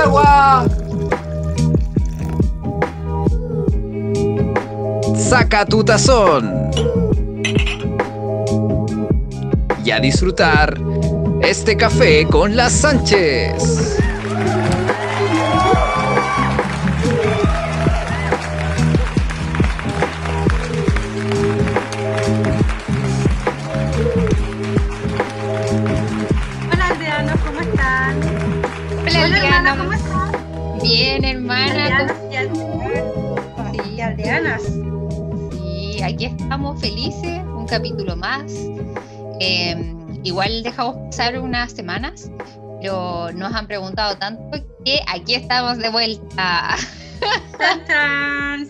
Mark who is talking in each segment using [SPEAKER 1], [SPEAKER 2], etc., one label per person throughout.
[SPEAKER 1] agua. Saca tu tazón. Y a disfrutar este café con las Sánchez.
[SPEAKER 2] Capítulo más. Eh, igual dejamos pasar unas semanas, pero nos han preguntado tanto que aquí estamos de vuelta.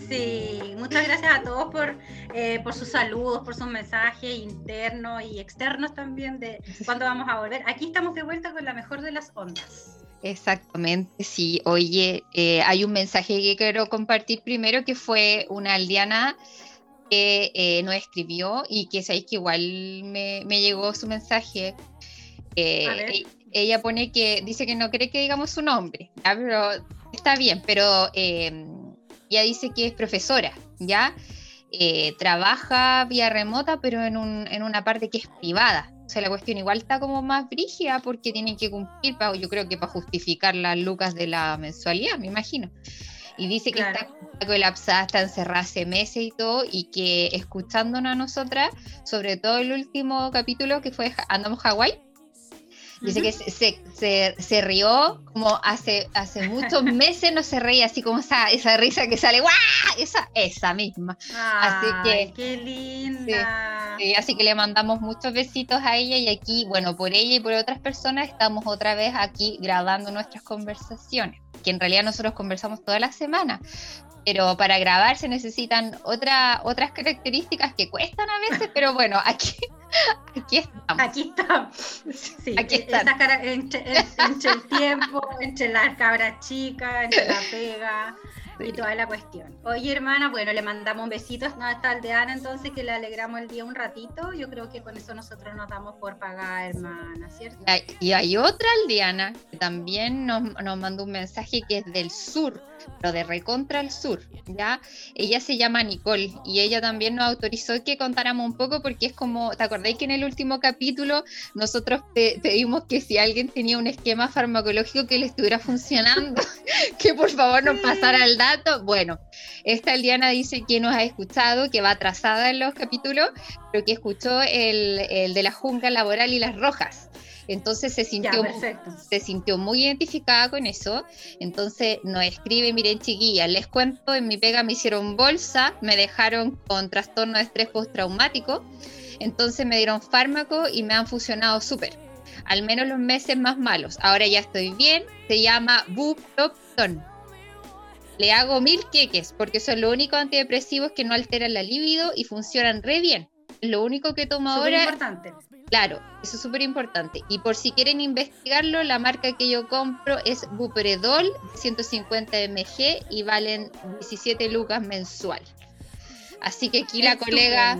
[SPEAKER 3] Sí, muchas gracias a todos por, eh, por sus saludos, por sus mensajes internos y externos también de cuándo vamos a volver. Aquí estamos de vuelta con la mejor de las ondas.
[SPEAKER 2] Exactamente, sí. Oye, eh, hay un mensaje que quiero compartir primero que fue una aldeana que eh, nos escribió y que sabéis que igual me, me llegó su mensaje. Eh, e- ella pone que dice que no cree que digamos su nombre, ¿ya? pero está bien, pero eh, ella dice que es profesora, ¿ya? Eh, trabaja vía remota, pero en, un- en una parte que es privada. O sea, la cuestión igual está como más brígida porque tienen que cumplir, yo creo que para justificar las lucas de la mensualidad, me imagino. Y dice que
[SPEAKER 3] Claro.
[SPEAKER 2] está, colapsada, está encerrada hace meses y todo, y que escuchándonos a nosotras, sobre todo el último capítulo que fue Andamos Hawái, Dice que se, se, se- se rió como hace, hace muchos meses no se reía así como esa, esa risa que sale, ¡guau! Esa, esa misma. así que-
[SPEAKER 3] qué linda.
[SPEAKER 2] Sí, así que le mandamos muchos besitos a ella y aquí, bueno, por ella y por otras personas estamos otra vez aquí grabando nuestras conversaciones, que en realidad nosotros conversamos toda la semana, pero para grabar se necesitan otra, otras características que cuestan a veces, pero bueno, aquí, aquí estamos.
[SPEAKER 3] Aquí. Sí,
[SPEAKER 2] Aquí
[SPEAKER 3] eh,
[SPEAKER 2] están.
[SPEAKER 3] cara- entre, en- entre el tiempo, entre las cabras chicas, entre la pega y toda la cuestión. Oye, hermana, bueno, le mandamos un besito a esta aldeana entonces que le alegramos el día un ratito. Yo creo que con eso nosotros nos damos por pagar, hermana, ¿cierto?
[SPEAKER 2] Y hay- Y hay otra aldeana que también nos, nos mandó un mensaje que es del sur, pero de recontra al sur, ¿ya? Ella se llama Nicole y ella también nos autorizó que contáramos un poco porque es como, ¿te acordáis que en el último capítulo nosotros pe- pedimos que si alguien tenía un esquema farmacológico que le estuviera funcionando, que por favor nos pasara el dato? Bueno, esta aldeana dice que nos ha escuchado, que va atrasada en los capítulos, pero que escuchó el, el de la jungla laboral y las rojas. Entonces se sintió, se sintió muy identificada con eso. Entonces nos escribe, miren chiquillas, les cuento, en mi pega me hicieron bolsa, me dejaron con trastorno de estrés postraumático, entonces me dieron fármaco y me han funcionado súper. Al menos los meses más malos. Ahora ya estoy bien, se llama Bupropion. Le hago mil queques porque son los únicos antidepresivos que no alteran la libido y funcionan re bien. Lo único que tomo
[SPEAKER 3] Súper
[SPEAKER 2] ahora
[SPEAKER 3] importante.
[SPEAKER 2] Claro, eso es súper importante. Y por si quieren investigarlo, la marca que yo compro es Bupredol 150 mg y valen 17 lucas mensual. Así que aquí la colega,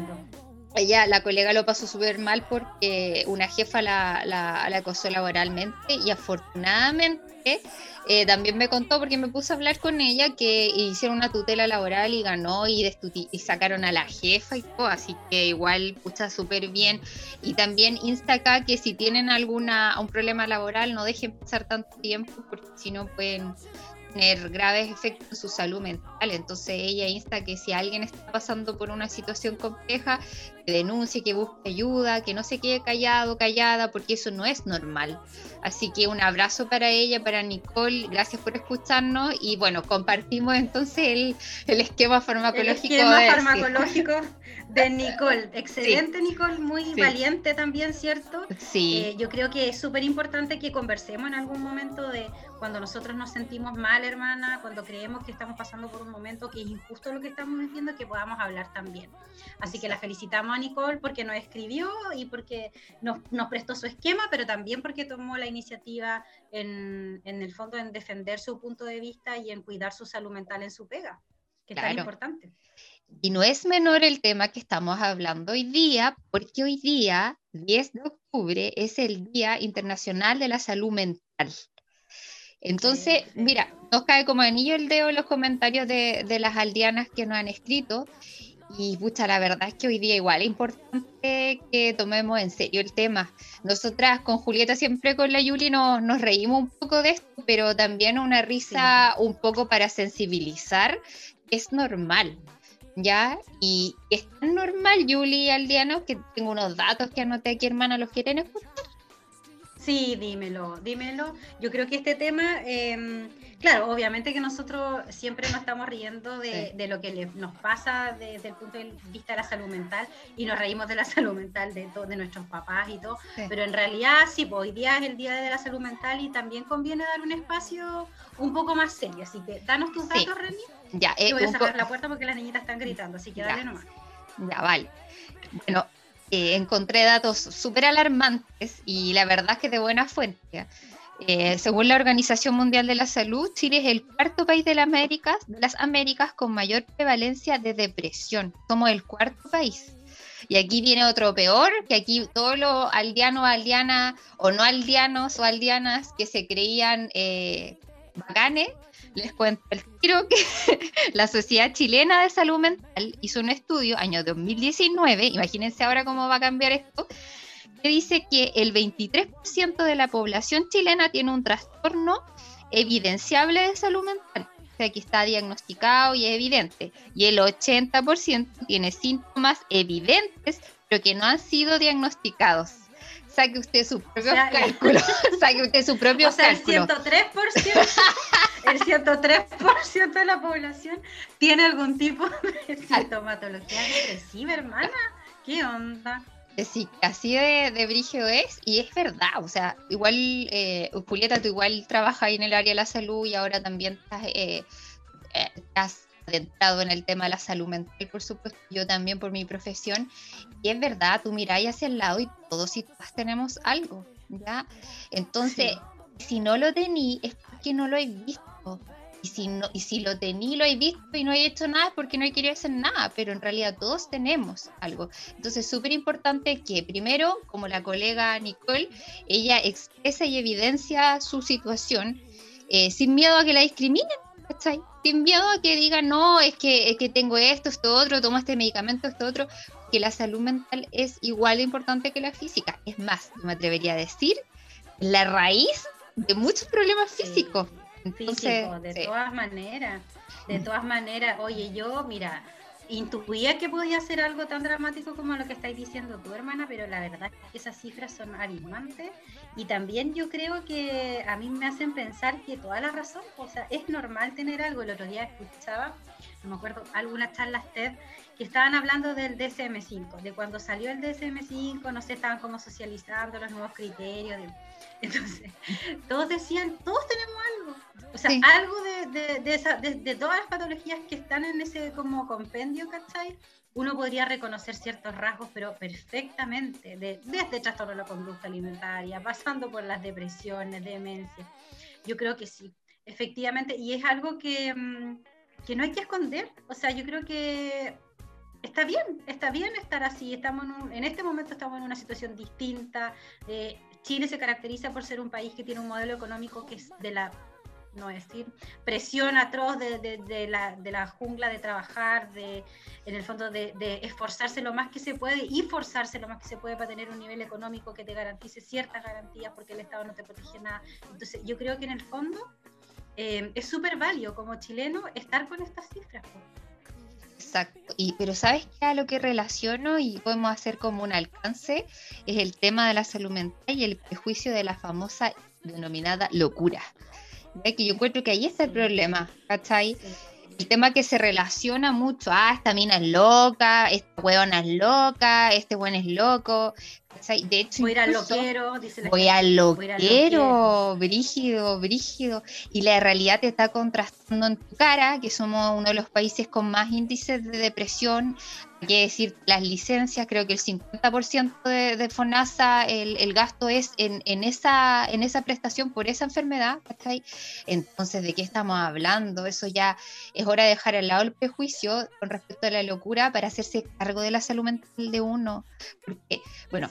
[SPEAKER 2] ella, la colega lo pasó súper mal porque una jefa la, la, la acosó laboralmente y afortunadamente eh, también me contó porque me puse a hablar con ella que hicieron una tutela laboral y ganó y, y sacaron a la jefa y todo, así que igual pucha súper bien. Y también insta acá que si tienen alguna un problema laboral no dejen pasar tanto tiempo porque si no pueden tener graves efectos en su salud mental. Entonces ella insta que si alguien está pasando por una situación compleja, que denuncie, que busque ayuda, que no se quede callado, callada, porque eso no es normal. Así que un abrazo para ella, para Nicole, gracias por escucharnos y bueno, compartimos entonces el, el esquema
[SPEAKER 3] El
[SPEAKER 2] farmacológico.
[SPEAKER 3] esquema
[SPEAKER 2] de- sí.
[SPEAKER 3] farmacológico de Nicole. Excelente, Nicole, muy
[SPEAKER 2] Sí.
[SPEAKER 3] valiente también, ¿cierto?
[SPEAKER 2] Sí,
[SPEAKER 3] Eh, yo creo que es súper importante que conversemos en algún momento de cuando nosotros nos sentimos mal, hermana, cuando creemos que estamos pasando por un momento que es injusto lo que estamos viviendo, que podamos hablar también. Así que la felicitamos a Nicole porque nos escribió y porque nos, nos prestó su esquema, pero también porque tomó la iniciativa en, en el fondo en defender su punto de vista y en cuidar su salud mental en su pega, que es tan
[SPEAKER 2] Claro.
[SPEAKER 3] importante.
[SPEAKER 2] Y no es menor el tema que estamos hablando hoy día, porque hoy día, 10 de octubre, es el Día Internacional de la Salud Mental. Entonces, mira, nos cae como anillo el dedo los comentarios de, de las aldeanas que nos han escrito. Y pucha, la verdad es que hoy día igual es importante que tomemos en serio el tema. Nosotras con Julieta siempre con la Yuli nos, nos reímos un poco de esto, pero también una risa un poco para sensibilizar. Es normal, ¿ya? Y es tan normal, Yuli y Aldiano, que tengo unos datos que anoté aquí, hermana, ¿los quieren escuchar?
[SPEAKER 3] Sí, dímelo, dímelo. Yo creo que este tema, em, claro, obviamente que nosotros siempre nos estamos riendo de, lo que nos pasa desde el punto de vista de la salud mental y nos reímos de la salud mental de, de nuestros papás y todo, pero en realidad sí, pues, hoy día es el Día de la Salud Mental y también conviene dar un espacio un poco más serio, así que danos tus datos, Reni. Ya, eh, voy a cerrar la puerta porque las niñitas están gritando, así que dale nomás.
[SPEAKER 2] Ya, vale. Bueno, eh, encontré datos súper alarmantes y la verdad es que de buena fuente. Eh, según la Organización Mundial de la Salud, Chile es el cuarto país de las Américas, de las Américas con mayor prevalencia de depresión. Somos el cuarto país. Y aquí viene otro peor, que aquí todos los aldeanos, aldeanas o no aldeanos o aldeanas que se creían eh, bacanes, les cuento el tiro que la Sociedad Chilena de Salud Mental hizo un estudio, año 2019, imagínense ahora cómo va a cambiar esto, que dice que el 23% de la población chilena tiene un trastorno evidenciable de salud mental, o sea, que está diagnosticado y es evidente, y el 80% tiene síntomas evidentes, pero que no han sido diagnosticados saque usted su propio cálculo. saque usted su propio o sea, El
[SPEAKER 3] 103%, el 103% de la población tiene algún tipo de sintomatología depresiva, hermana. ¿Qué onda?
[SPEAKER 2] Eh, sí, así de, de brigio es, y es verdad, o sea, igual, eh, Julieta, tú igual trabajas ahí en el área de la salud y ahora también estás, eh, eh estás adentrado en el tema de la salud mental, por supuesto, yo también por mi profesión. Y es verdad, tú miráis hacia el lado y todos y todas tenemos algo, ¿ya? Entonces, si no lo tení, es porque no lo he visto. Y si, no, y si lo tení, lo he visto y no he hecho nada es porque no he querido hacer nada, pero en realidad todos tenemos algo. Entonces, súper importante que primero, como la colega Nicole, ella expresa y evidencia su situación eh, sin miedo a que la discriminen, ¿cachai? Sin miedo a que digan, no, es que, es que tengo esto, esto otro, tomo este medicamento, esto otro, que la salud mental es igual de importante que la física. Es más, me atrevería a decir, la raíz de muchos problemas físicos.
[SPEAKER 3] De todas maneras, de todas maneras, oye, yo, mira, intuía que podía ser algo tan dramático como lo que estáis diciendo tu hermana, pero la verdad es que esas cifras son abismantes. Y también yo creo que a mí me hacen pensar que toda la razón, o sea, es normal tener algo. El otro día escuchaba, no me acuerdo, algunas charlas TED que estaban hablando del DSM-5, de cuando salió el DSM-5, no sé, estaban como socializando los nuevos criterios. entonces, todos decían, todos tenemos algo. O sea, algo de, de, de, todas las patologías que están en ese como compendio, ¿cachai? Uno podría reconocer ciertos rasgos, pero perfectamente, de, desde trastorno de la conducta alimentaria, pasando por las depresiones, demencia. Yo creo que sí, efectivamente, y es algo que, mm, que no hay que esconder. O sea, yo creo que está bien, está bien estar así. Estamos en, en este momento estamos en una situación distinta. Eh, Chile se caracteriza por ser un país que tiene un modelo económico que es de la no decir, presión atroz de, de, la, de, la, jungla de trabajar, de, en el fondo de, esforzarse lo más que se puede y forzarse lo más que se puede para tener un nivel económico que te garantice ciertas garantías porque el Estado no te protege nada. Entonces yo creo que en el fondo eh, es súper válido como chileno estar con estas cifras.
[SPEAKER 2] Exacto. Y, pero ¿sabes qué? A lo que relaciono y podemos hacer como un alcance es el tema de la salud mental y el prejuicio de la famosa denominada locura. Que yo encuentro que ahí está el problema, ¿cachai? El tema que se relaciona mucho, ah, esta mina es loca, esta huevona es loca, este buen es loco, de hecho,
[SPEAKER 3] voy al loquero,
[SPEAKER 2] dice voy al loquero, brígido, brígido. Y la realidad te está contrastando en tu cara, que somos uno de los países con más índices de depresión. Que decir, las licencias, creo que el 50% de, de, FONASA, el, gasto es en, en, esa, en esa prestación por esa enfermedad. Entonces, ¿de qué estamos hablando? Eso ya es hora de dejar al lado el prejuicio con respecto a la locura para hacerse cargo de la salud mental de uno. Porque, bueno,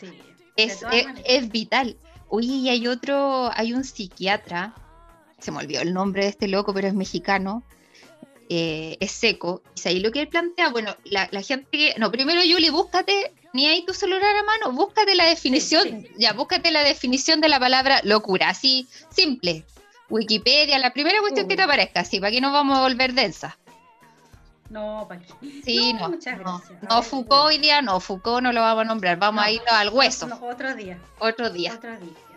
[SPEAKER 2] es, es, vital. Oye, y hay otro, hay un psiquiatra, se me olvidó el nombre de este loco, pero es mexicano, eh, es seco. Y ahí lo que él plantea, bueno, la, gente que, no, primero Yuli, búscate, ni ahí tu celular a mano, búscate la definición, ya, búscate la definición de la palabra locura, así, simple. Wikipedia, la primera cuestión que te aparezca, así, para que no vamos a volver densa.
[SPEAKER 3] No, ¿para?
[SPEAKER 2] Sí, no, no, no, Foucault hoy día no, Foucault no lo vamos a nombrar, vamos a ir al hueso.
[SPEAKER 3] otro día.
[SPEAKER 2] Otro día.
[SPEAKER 3] Otro día.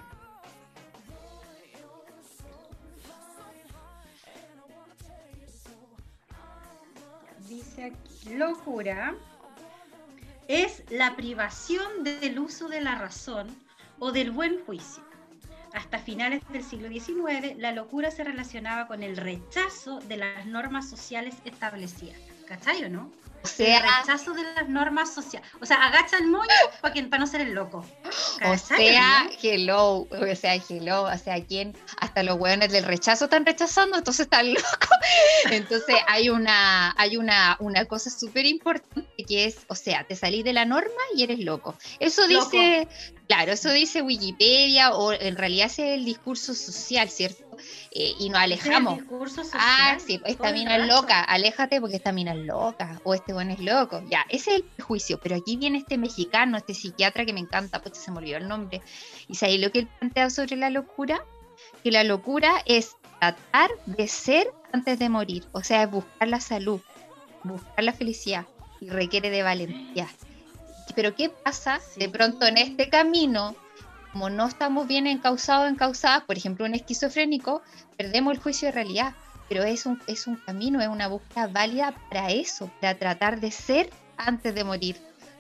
[SPEAKER 3] Locura es la privación del uso de la razón o del buen juicio. Hasta finales del siglo XIX, la locura se relacionaba con el rechazo de las normas sociales establecidas. ¿Cachai o no?
[SPEAKER 2] O sea,
[SPEAKER 3] el rechazo de las normas sociales. O sea, agacha el moño para, para no ser el loco.
[SPEAKER 2] O sea, hello, o sea, hello, o sea, ¿quién? Hasta los hueones del rechazo están rechazando, entonces están locos. Entonces hay una, hay una, una cosa súper importante que es, o sea, te salís de la norma y eres loco. Eso dice, claro, eso dice Wikipedia, o en realidad es el discurso social, ¿cierto? Eh, y nos alejamos. ah, sí, esta mina es loca, aléjate porque esta mina es loca, o este buen es loco. Ya, ese es el prejuicio, pero aquí viene este mexicano, este psiquiatra que me encanta, pues se me olvidó el nombre. Y sabéis lo que él plantea sobre la locura, que la locura es tratar de ser antes de morir, o sea, es buscar la salud, buscar la felicidad y requiere de valentía. Pero ¿qué pasa de pronto en este camino como no estamos bien encausados, encausadas, por ejemplo, un esquizofrénico, perdemos el juicio de realidad. Pero es un, es un camino, es una búsqueda válida para eso, para tratar de ser antes de morir.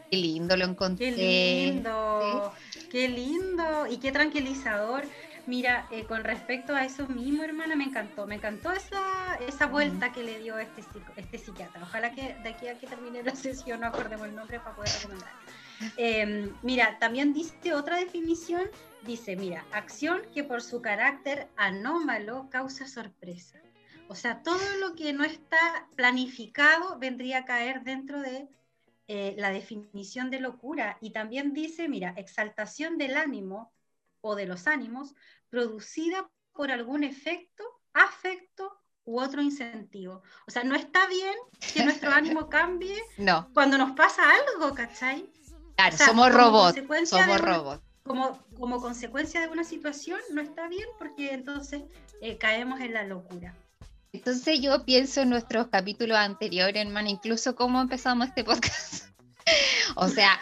[SPEAKER 2] Qué lindo lo encontré.
[SPEAKER 3] Qué lindo, qué lindo y qué tranquilizador. Mira, eh, con respecto a eso mismo, hermana, me encantó, me encantó esa, esa vuelta que le dio este, este psiquiatra. Ojalá que de aquí a que termine la sesión no acordemos el nombre para poder recomendar. Em, mira, también dice otra definición, dice, mira, acción que por su carácter anómalo causa sorpresa. O sea, todo lo que no está planificado vendría a caer dentro de eh, la definición de locura. Y también dice, mira, exaltación del ánimo o de los ánimos producida por algún efecto, afecto u otro incentivo. O sea, no está bien que nuestro ánimo cambie
[SPEAKER 2] no.
[SPEAKER 3] cuando nos pasa algo, ¿cachai?
[SPEAKER 2] Claro, somos robots. Somos robots.
[SPEAKER 3] Como, como consecuencia de una situación no está bien porque entonces eh, caemos en la locura.
[SPEAKER 2] Entonces yo pienso en nuestros capítulos anteriores, hermano, incluso cómo empezamos este podcast. o sea,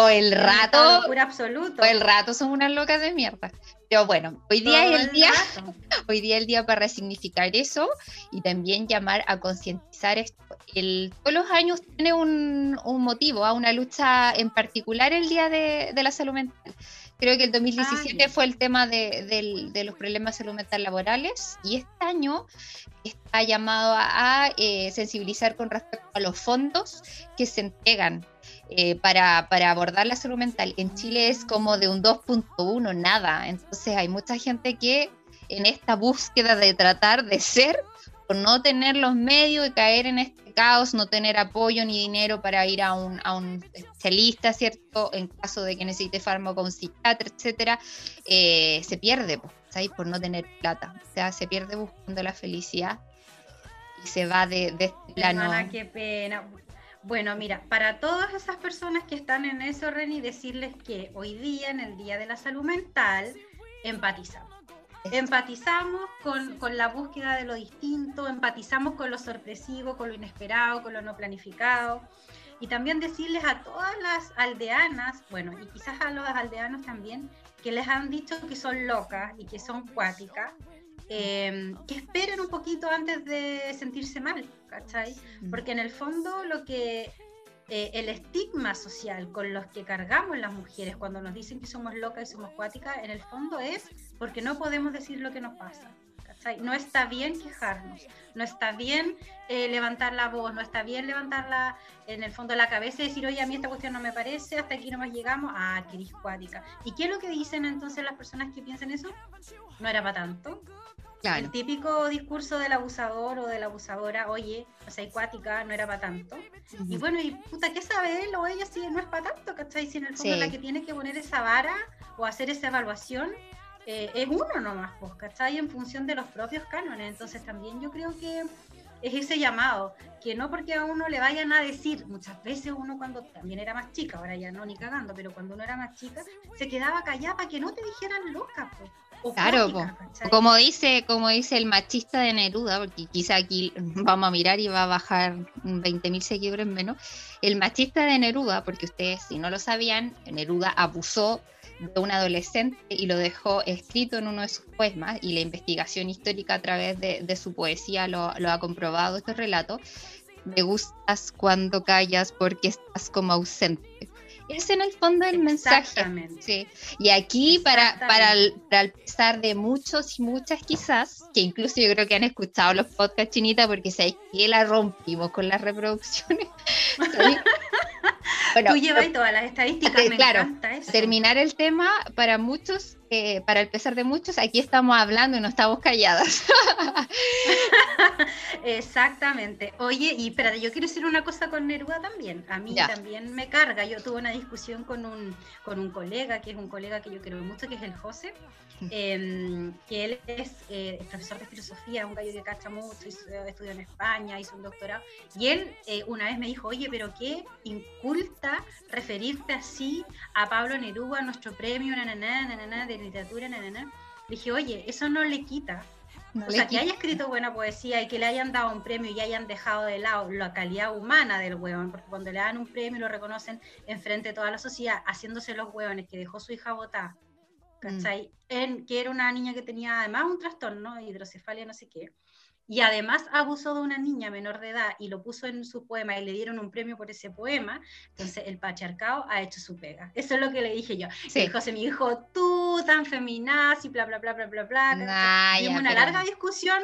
[SPEAKER 2] o el rato.
[SPEAKER 3] Locura absoluto.
[SPEAKER 2] O el rato son unas locas de mierda. Pero bueno, hoy día es el, día, hoy día el día para resignificar eso y también llamar a concientizar esto. El, todos los años tiene un, un, motivo, a una lucha en particular el Día de, de la Salud Mental. Creo que el 2017 fue el tema de, de, los problemas de salud mental laborales y este año está llamado a, a eh, sensibilizar con respecto a los fondos que se entregan eh, para, para, abordar la salud mental. En Chile es como de un 2.1, nada. Entonces hay mucha gente que en esta búsqueda de tratar de ser, por no tener los medios y caer en este caos, no tener apoyo ni dinero para ir a un, a un especialista, ¿cierto? En caso de que necesite fármaco, un psiquiatra, etcétera, eh, se pierde, ¿sabes? Por no tener plata. O sea, se pierde buscando la felicidad y se va de, de este plano.
[SPEAKER 3] qué pena. Bueno, mira, para todas esas personas que están en eso, Reni, decirles que hoy día, en el Día de la Salud Mental, empatizamos. Empatizamos con, con, la búsqueda de lo distinto, empatizamos con lo sorpresivo, con lo inesperado, con lo no planificado. Y también decirles a todas las aldeanas, bueno, y quizás a los aldeanos también, que les han dicho que son locas y que son cuáticas, Em, que esperen un poquito antes de sentirse mal, ¿cachai? Mm. Porque en el fondo lo que eh, el estigma social con los que cargamos las mujeres cuando nos dicen que somos locas y somos cuáticas, en el fondo es porque no podemos decir lo que nos pasa. ¿cachai? No está bien quejarnos, no está bien eh, levantar la voz, no está bien levantarla en el fondo la cabeza y decir, oye, a mí esta cuestión no me parece, hasta aquí nomás llegamos, ah, que cuática. ¿Y qué es lo que dicen entonces las personas que piensan eso? No era para tanto, el típico discurso del abusador o de la abusadora, oye, o sea, acuática, no era para tanto. Y bueno, y puta, ¿qué sabe él o ella si no es para tanto, ¿cachai? Si en el fondo la que tiene que poner esa vara o hacer esa evaluación eh, es uno nomás, pues, ¿cachai? En función de los propios cánones. Entonces también yo creo que es ese llamado, que no porque a uno le vayan a decir, muchas veces uno cuando también era más chica, ahora ya no ni cagando, pero cuando uno era más chica, se quedaba callada para que no te dijeran loca, pues.
[SPEAKER 2] Claro, como dice, como dice el machista de Neruda, porque quizá aquí vamos a mirar y va a bajar 20.000 seguidores menos, el machista de Neruda, porque ustedes si no lo sabían, Neruda abusó de un adolescente y lo dejó escrito en uno de sus poemas y la investigación histórica a través de, su poesía lo, lo, ha comprobado este relato. Me gustas cuando callas porque estás como ausente. Es en el fondo el mensaje. Sí. Y aquí, para, para, el, pesar de muchos y muchas quizás, que incluso yo creo que han escuchado los podcasts chinitas porque se que la rompimos con las reproducciones.
[SPEAKER 3] Tú llevas todas las estadísticas, me
[SPEAKER 2] claro, terminar el tema para muchos, eh, para el pesar de muchos, aquí estamos hablando y no estamos calladas.
[SPEAKER 3] Exactamente. Oye, y espérate, yo quiero decir una cosa con Neruda también. A mí también me carga. Yo tuve una discusión con un, con un colega, que es un colega que yo quiero mucho, que es el José, em, que él es eh, profesor de filosofía, un gallo que cacha mucho, estudió en España, hizo un doctorado. Y él eh, una vez me dijo, oye, pero qué inculta referirte así a Pablo Neruda, nuestro premio, de literatura, Le dije, oye, eso no le quita o sea, que haya escrito buena poesía y que le hayan dado un premio y hayan dejado de lado la calidad humana del hueón, porque cuando le dan un premio lo reconocen enfrente de toda la sociedad, haciéndose los hueones que dejó su hija votar, mm. ¿cachai? En, que era una niña que tenía además un trastorno, hidrocefalia, no sé qué, y además abusó de una niña menor de edad y lo puso en su poema y le dieron un premio por ese poema, entonces el patriarcado ha hecho su pega. Eso es lo que le dije yo. Y José me dijo, tú tan feminaz y bla, bla, bla, bla, bla, bla. una larga discusión,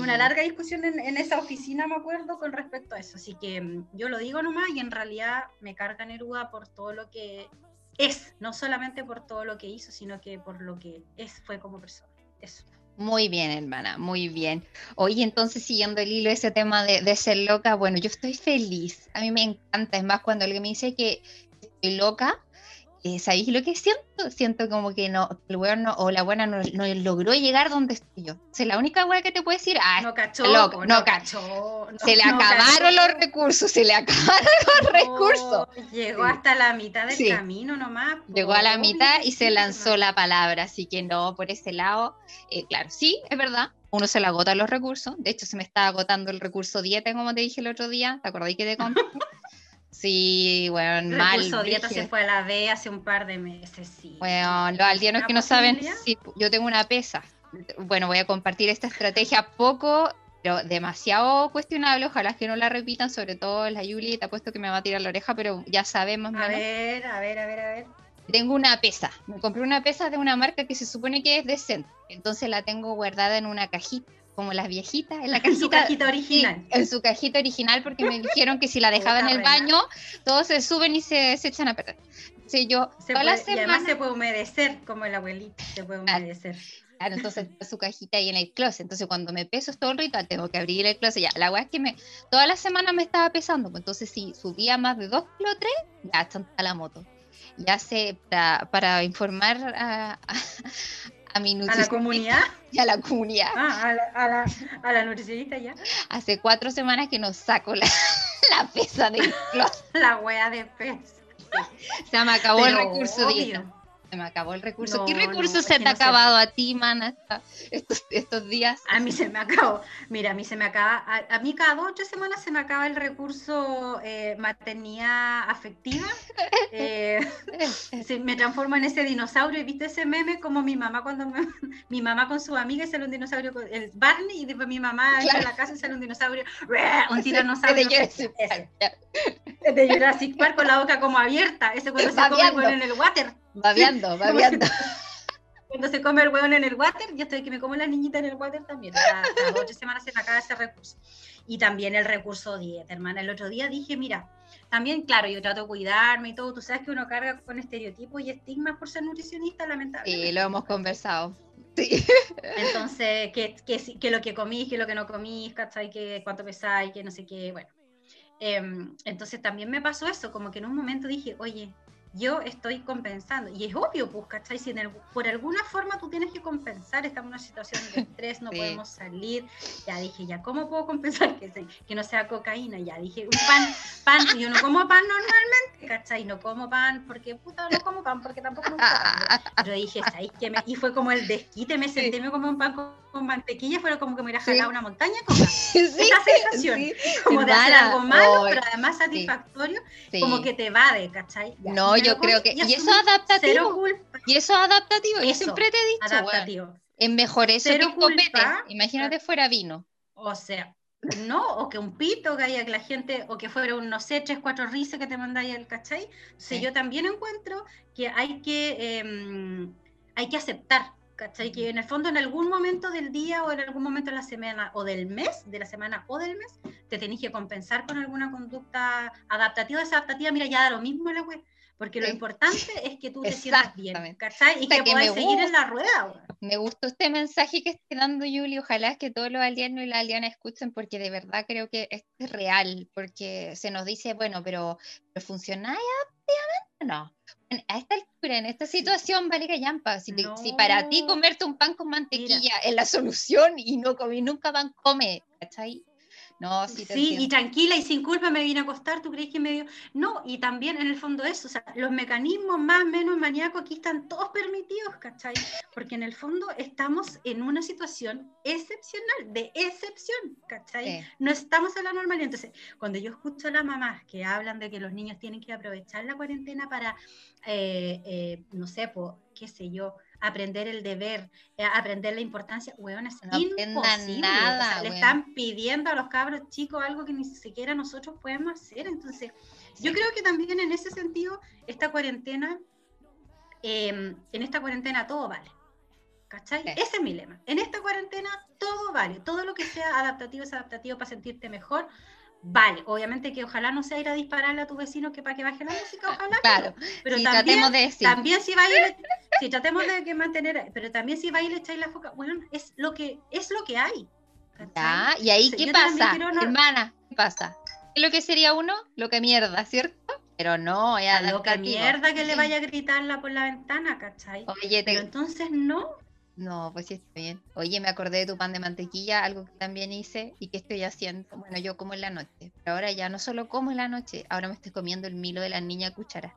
[SPEAKER 3] una larga discusión en, esa oficina, me acuerdo, con respecto a eso. Así que mm, yo lo digo nomás y en realidad me carga Neruda por todo lo que es, no solamente por todo lo que hizo, sino que por lo que es, fue como persona. Eso.
[SPEAKER 2] Muy bien, hermana, muy bien. Oye, entonces siguiendo el hilo ese tema de, ser loca, bueno, yo estoy feliz, a mí me encanta, es más, cuando alguien me dice que estoy loca, eh, ¿sabéis lo que siento? Siento como que no, el weón no, o la buena no, logró llegar donde estoy yo. O sea, la única weá que te puede decir, ah,
[SPEAKER 3] no cachó,
[SPEAKER 2] no, cachó. se le acabaron los recursos, se le acabaron los recursos.
[SPEAKER 3] Llegó hasta la mitad del camino nomás.
[SPEAKER 2] Llegó a la mitad y se lanzó la palabra, así que no, por ese lado, eh, claro, sí, es verdad, uno se le agota los recursos. De hecho, se me está agotando el recurso dieta, como te dije el otro día. ¿Te acordáis que te conté? Sí, bueno, mal.
[SPEAKER 3] dieta se fue a la B hace un par de meses, sí.
[SPEAKER 2] Bueno, los aldeanos que no saben, sí, yo tengo una pesa. Bueno, voy a compartir esta estrategia poco, pero demasiado cuestionable. Ojalá que no la repitan, sobre todo la Yuli, te apuesto que me va a tirar la oreja, pero ya sabemos
[SPEAKER 3] A ver, a ver, a ver, a ver.
[SPEAKER 2] Tengo una pesa. Me compré una pesa de una marca que se supone que es decente. Entonces la tengo guardada en una cajita como las viejitas, en la cajita,
[SPEAKER 3] su cajita original.
[SPEAKER 2] en su cajita original, porque me dijeron que si la dejaba en el baño, todos se suben y se, echan a perder. Sí, yo,
[SPEAKER 3] se puede, y además se puede humedecer, como el abuelito, se puede humedecer.
[SPEAKER 2] Claro, entonces su cajita ahí en el closet. Entonces cuando me peso es todo el ritual, tengo que abrir el closet. Ya, la weá es que me, toda la semana me estaba pesando. Pues entonces si subía más de 2 kilos 3, ya chanta la moto. Ya sé, para, para informar a,
[SPEAKER 3] a la comunidad?
[SPEAKER 2] Y a la comunidad.
[SPEAKER 3] Ah, a la, a la, a la nutricionista ya.
[SPEAKER 2] Hace cuatro semanas que nos saco la, la pesa del closet.
[SPEAKER 3] la wea de pez.
[SPEAKER 2] Se me acabó el recurso obvio se me acabó el recurso. ¿Qué recurso se te ha acabado a ti, mana, estos, estos días?
[SPEAKER 3] A mí se me acabó. Mira, a mí se me acaba, a, mí cada dos o tres semanas se me acaba el recurso eh, maternidad afectiva. Eh, me transformo en ese dinosaurio. ¿Y viste ese meme como mi mamá cuando mi mamá con su amiga sale un dinosaurio, el Barney, y después mi mamá entra a la casa y sale un dinosaurio, un tiranosaurio. De Jurassic Park con la boca como abierta. Ese cuando se come en el water.
[SPEAKER 2] Babeando, babeando.
[SPEAKER 3] Cuando se come el hueón en el water, yo estoy que me como la niñita en el water también. Cada, ocho semanas se me acaba ese recurso. Y también el recurso dieta, hermana. El otro día dije, mira, también, claro, yo trato de cuidarme y todo. Tú sabes que uno carga con estereotipos y estigmas por ser nutricionista, lamentablemente.
[SPEAKER 2] Sí, lo hemos conversado. Sí.
[SPEAKER 3] Entonces, que, que, que, lo que comís, que lo que no comís, ¿cachai? Que cuánto pesáis, que no sé qué, bueno. Em, entonces también me pasó eso, como que en un momento dije, oye, yo estoy compensando. Y es obvio, pues, ¿cachai? Si por alguna forma tú tienes que compensar, estamos en una situación de estrés, no podemos salir. Ya dije, ya, ¿cómo puedo compensar que, que no sea cocaína? Ya dije, un pan, pan, yo no como pan normalmente, ¿cachai? No como pan porque, puta, no como pan porque tampoco me gusta Pero dije, ¿sabes qué? Me, y fue como el desquite, me senté, me comí un pan con, mantequilla, fue como que me hubiera jalado una montaña con sí, Esa sensación, como de hacer algo malo, pero además satisfactorio, como que te va de, ¿cachai?
[SPEAKER 2] no, yo creo que. Y eso es adaptativo. Y eso es adaptativo. Yo siempre te he dicho. Adaptativo. es mejor eso que copete. Imagínate fuera vino.
[SPEAKER 3] O sea, no, o que un pito, que haya que la gente, o que fuera un, no sé, tres, cuatro risas que te mandáis el cachai. Sí. yo también encuentro que hay que, em, hay que aceptar, ¿cachai? Que en el fondo en algún momento del día o en algún momento de la semana o del mes, de la semana o del mes, te tenéis que compensar con alguna conducta adaptativa, desadaptativa, mira, ya da lo mismo la web porque lo importante es que tú te sientas bien, ¿cachai? Y que, puedas seguir en la rueda.
[SPEAKER 2] Me gustó este mensaje que está dando Yuli. Ojalá que todos los alienos y las alienas escuchen, porque de verdad creo que es real. Porque se nos dice, bueno, pero, pero ¿funciona No. A esta altura, en esta situación, vale que llampa. Si, si, para ti comerte un pan con mantequilla es la solución y no comí nunca pan, come, ¿cachai? No,
[SPEAKER 3] sí, sí y tranquila y sin culpa me vine a acostar, ¿tú crees que me dio? No, y también en el fondo eso, o sea, los mecanismos más o menos maníacos aquí están todos permitidos, ¿cachai? Porque en el fondo estamos en una situación excepcional, de excepción, ¿cachai? No estamos en la normalidad. Entonces, cuando yo escucho a las mamás que hablan de que los niños tienen que aprovechar la cuarentena para, eh, eh, no sé, pues, qué sé yo, aprender el deber, eh, aprender la importancia, weón, es imposible. Nada, le están pidiendo a los cabros chicos algo que ni siquiera nosotros podemos hacer. Entonces, yo creo que también en ese sentido, esta cuarentena, em, en esta cuarentena todo vale. ¿Cachai? Ese es mi lema. En esta cuarentena todo vale. Todo lo que sea adaptativo es adaptativo para sentirte mejor. Vale, obviamente que ojalá no sea ir a dispararle a tu vecino que para que baje la música, ojalá. Claro, pero también, también si va a ir, si tratemos de que mantener, pero también si va a ir echáis la foca, bueno, es lo que es lo que hay.
[SPEAKER 2] Ya, y ahí qué pasa, hermana, ¿qué pasa? ¿Qué es lo que sería uno? Lo que mierda, ¿cierto? Pero no, ya
[SPEAKER 3] lo que mierda que le vaya a gritarla por la ventana, ¿cachai? Oye, Pero entonces no,
[SPEAKER 2] no, pues sí está bien. Oye, me acordé de tu pan de mantequilla, algo que también hice y que estoy haciendo. Bueno, yo como en la noche, pero ahora ya no solo como en la noche, ahora me estoy comiendo el milo de la niña cuchara.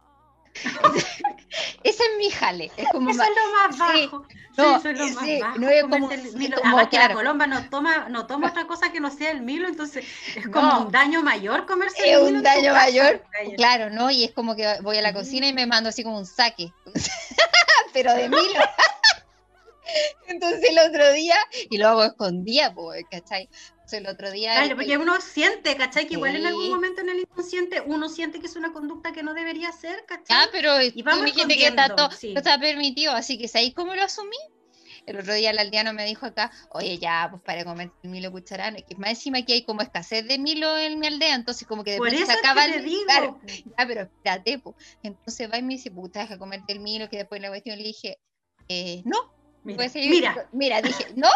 [SPEAKER 2] Ese es mi jale. Es como
[SPEAKER 3] eso es lo más bajo. no, eso es lo más bajo. No es como, el milo. Como, que la colomba no toma, no toma otra cosa que no sea el milo, entonces es como un daño mayor comerse
[SPEAKER 2] el milo. Es un daño mayor. Claro, ¿no? Y es como que voy a la cocina y me mando así como un saque. pero de milo. Entonces el otro día, y lo hago escondida, ¿cachai? El otro día.
[SPEAKER 3] Claro, porque uno siente, ¿cachai? Que igual en algún momento en el inconsciente uno siente que es una conducta que no debería ser, ¿cachai?
[SPEAKER 2] Ah, pero y vamos me dijiste que está todo, está permitido, así que ¿sabéis cómo lo asumí? El otro día el aldeano me dijo acá, oye, ya, pues para comer el milo cucharán, que más encima aquí hay como escasez de milo en mi aldea, entonces como que
[SPEAKER 3] después se acaba el digo.
[SPEAKER 2] ya, pero espérate, pues. Entonces va y me dice, puta, deja comerte el milo, que después la cuestión le dije, eh, no,
[SPEAKER 3] Mira,
[SPEAKER 2] mira, dije, ¿no?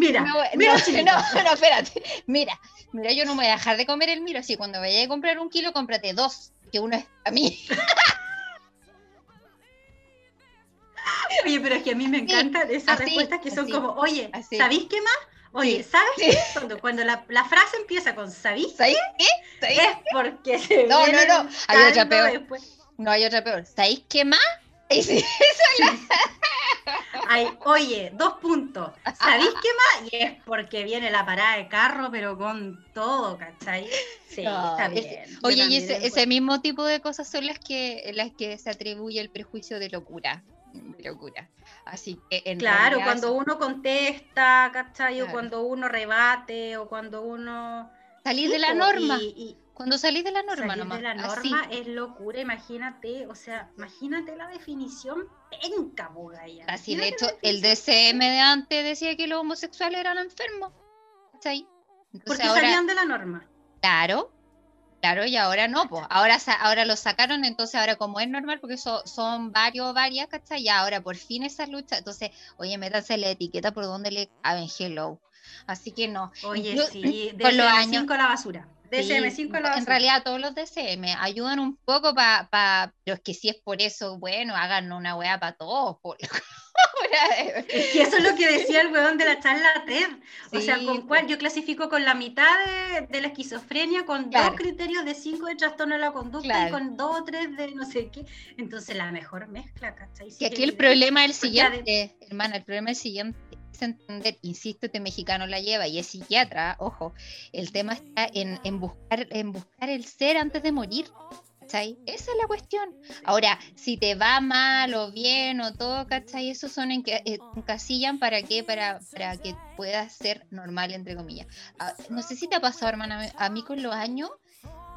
[SPEAKER 3] Mira,
[SPEAKER 2] no,
[SPEAKER 3] mira,
[SPEAKER 2] no, no, espérate. Mira, mira, yo no me voy a dejar de comer el miro. Así cuando vaya a comprar un kilo, cómprate dos, que uno es a mí.
[SPEAKER 3] Oye, pero es que a mí me encantan esas respuestas que son como, oye, ¿sabéis qué más? Oye, ¿sabes qué? Cuando, cuando la, la, frase empieza con ¿sabéis qué?
[SPEAKER 2] qué?
[SPEAKER 3] Es porque se
[SPEAKER 2] No, no, no. Hay otra peor. No, hay otra peor. ¿Sabéis qué más? Eso es la
[SPEAKER 3] oye, dos puntos. ¿Sabéis qué más? Y es porque viene la parada de carro, pero con todo, ¿cachai? Sí, está bien.
[SPEAKER 2] Oye, y ese, mismo tipo de cosas son las que, las que se atribuye el prejuicio de locura. locura. Así que en
[SPEAKER 3] Claro, cuando uno contesta, ¿cachai? O cuando uno rebate, o cuando uno.
[SPEAKER 2] Salir de la norma. Cuando salís de la norma
[SPEAKER 3] Salir de la norma es locura, imagínate, o sea, imagínate la definición penca, ya.
[SPEAKER 2] Así, de hecho, el DCM de antes decía que los homosexuales eran enfermos. ¿Cachai?
[SPEAKER 3] Porque salían de la norma.
[SPEAKER 2] Claro, claro, y ahora no, pues ahora, ahora lo sacaron, entonces ahora como es normal, porque son varios, varias, ¿cachai? Y ahora por fin esa lucha, entonces, oye, métanse la etiqueta por donde le hagan hello. Así que no.
[SPEAKER 3] Oye, sí, de los años. con la basura. DSM5
[SPEAKER 2] en realidad todos los DSM ayudan un poco para, pa, pero es que si es por eso, bueno, hagan una weá para todos.
[SPEAKER 3] es que eso es lo que decía el weón de la charla TED. O sea, con cuál yo clasifico con la mitad de, la esquizofrenia, con dos criterios de cinco de trastorno de la conducta y con dos o tres de no sé qué. Entonces la mejor mezcla, ¿cachai?
[SPEAKER 2] y aquí el problema es el siguiente, hermana, el problema es el siguiente entender, insisto, este mexicano la lleva y es psiquiatra, ojo, el tema está en, buscar, en buscar el ser antes de morir. ¿Cachai? Esa es la cuestión. Ahora, si te va mal o bien o todo, ¿cachai? Eso son en que eh, encasillan para qué, para, para que puedas ser normal, entre comillas. Ah, no sé si te ha pasado, hermana, a mí con los años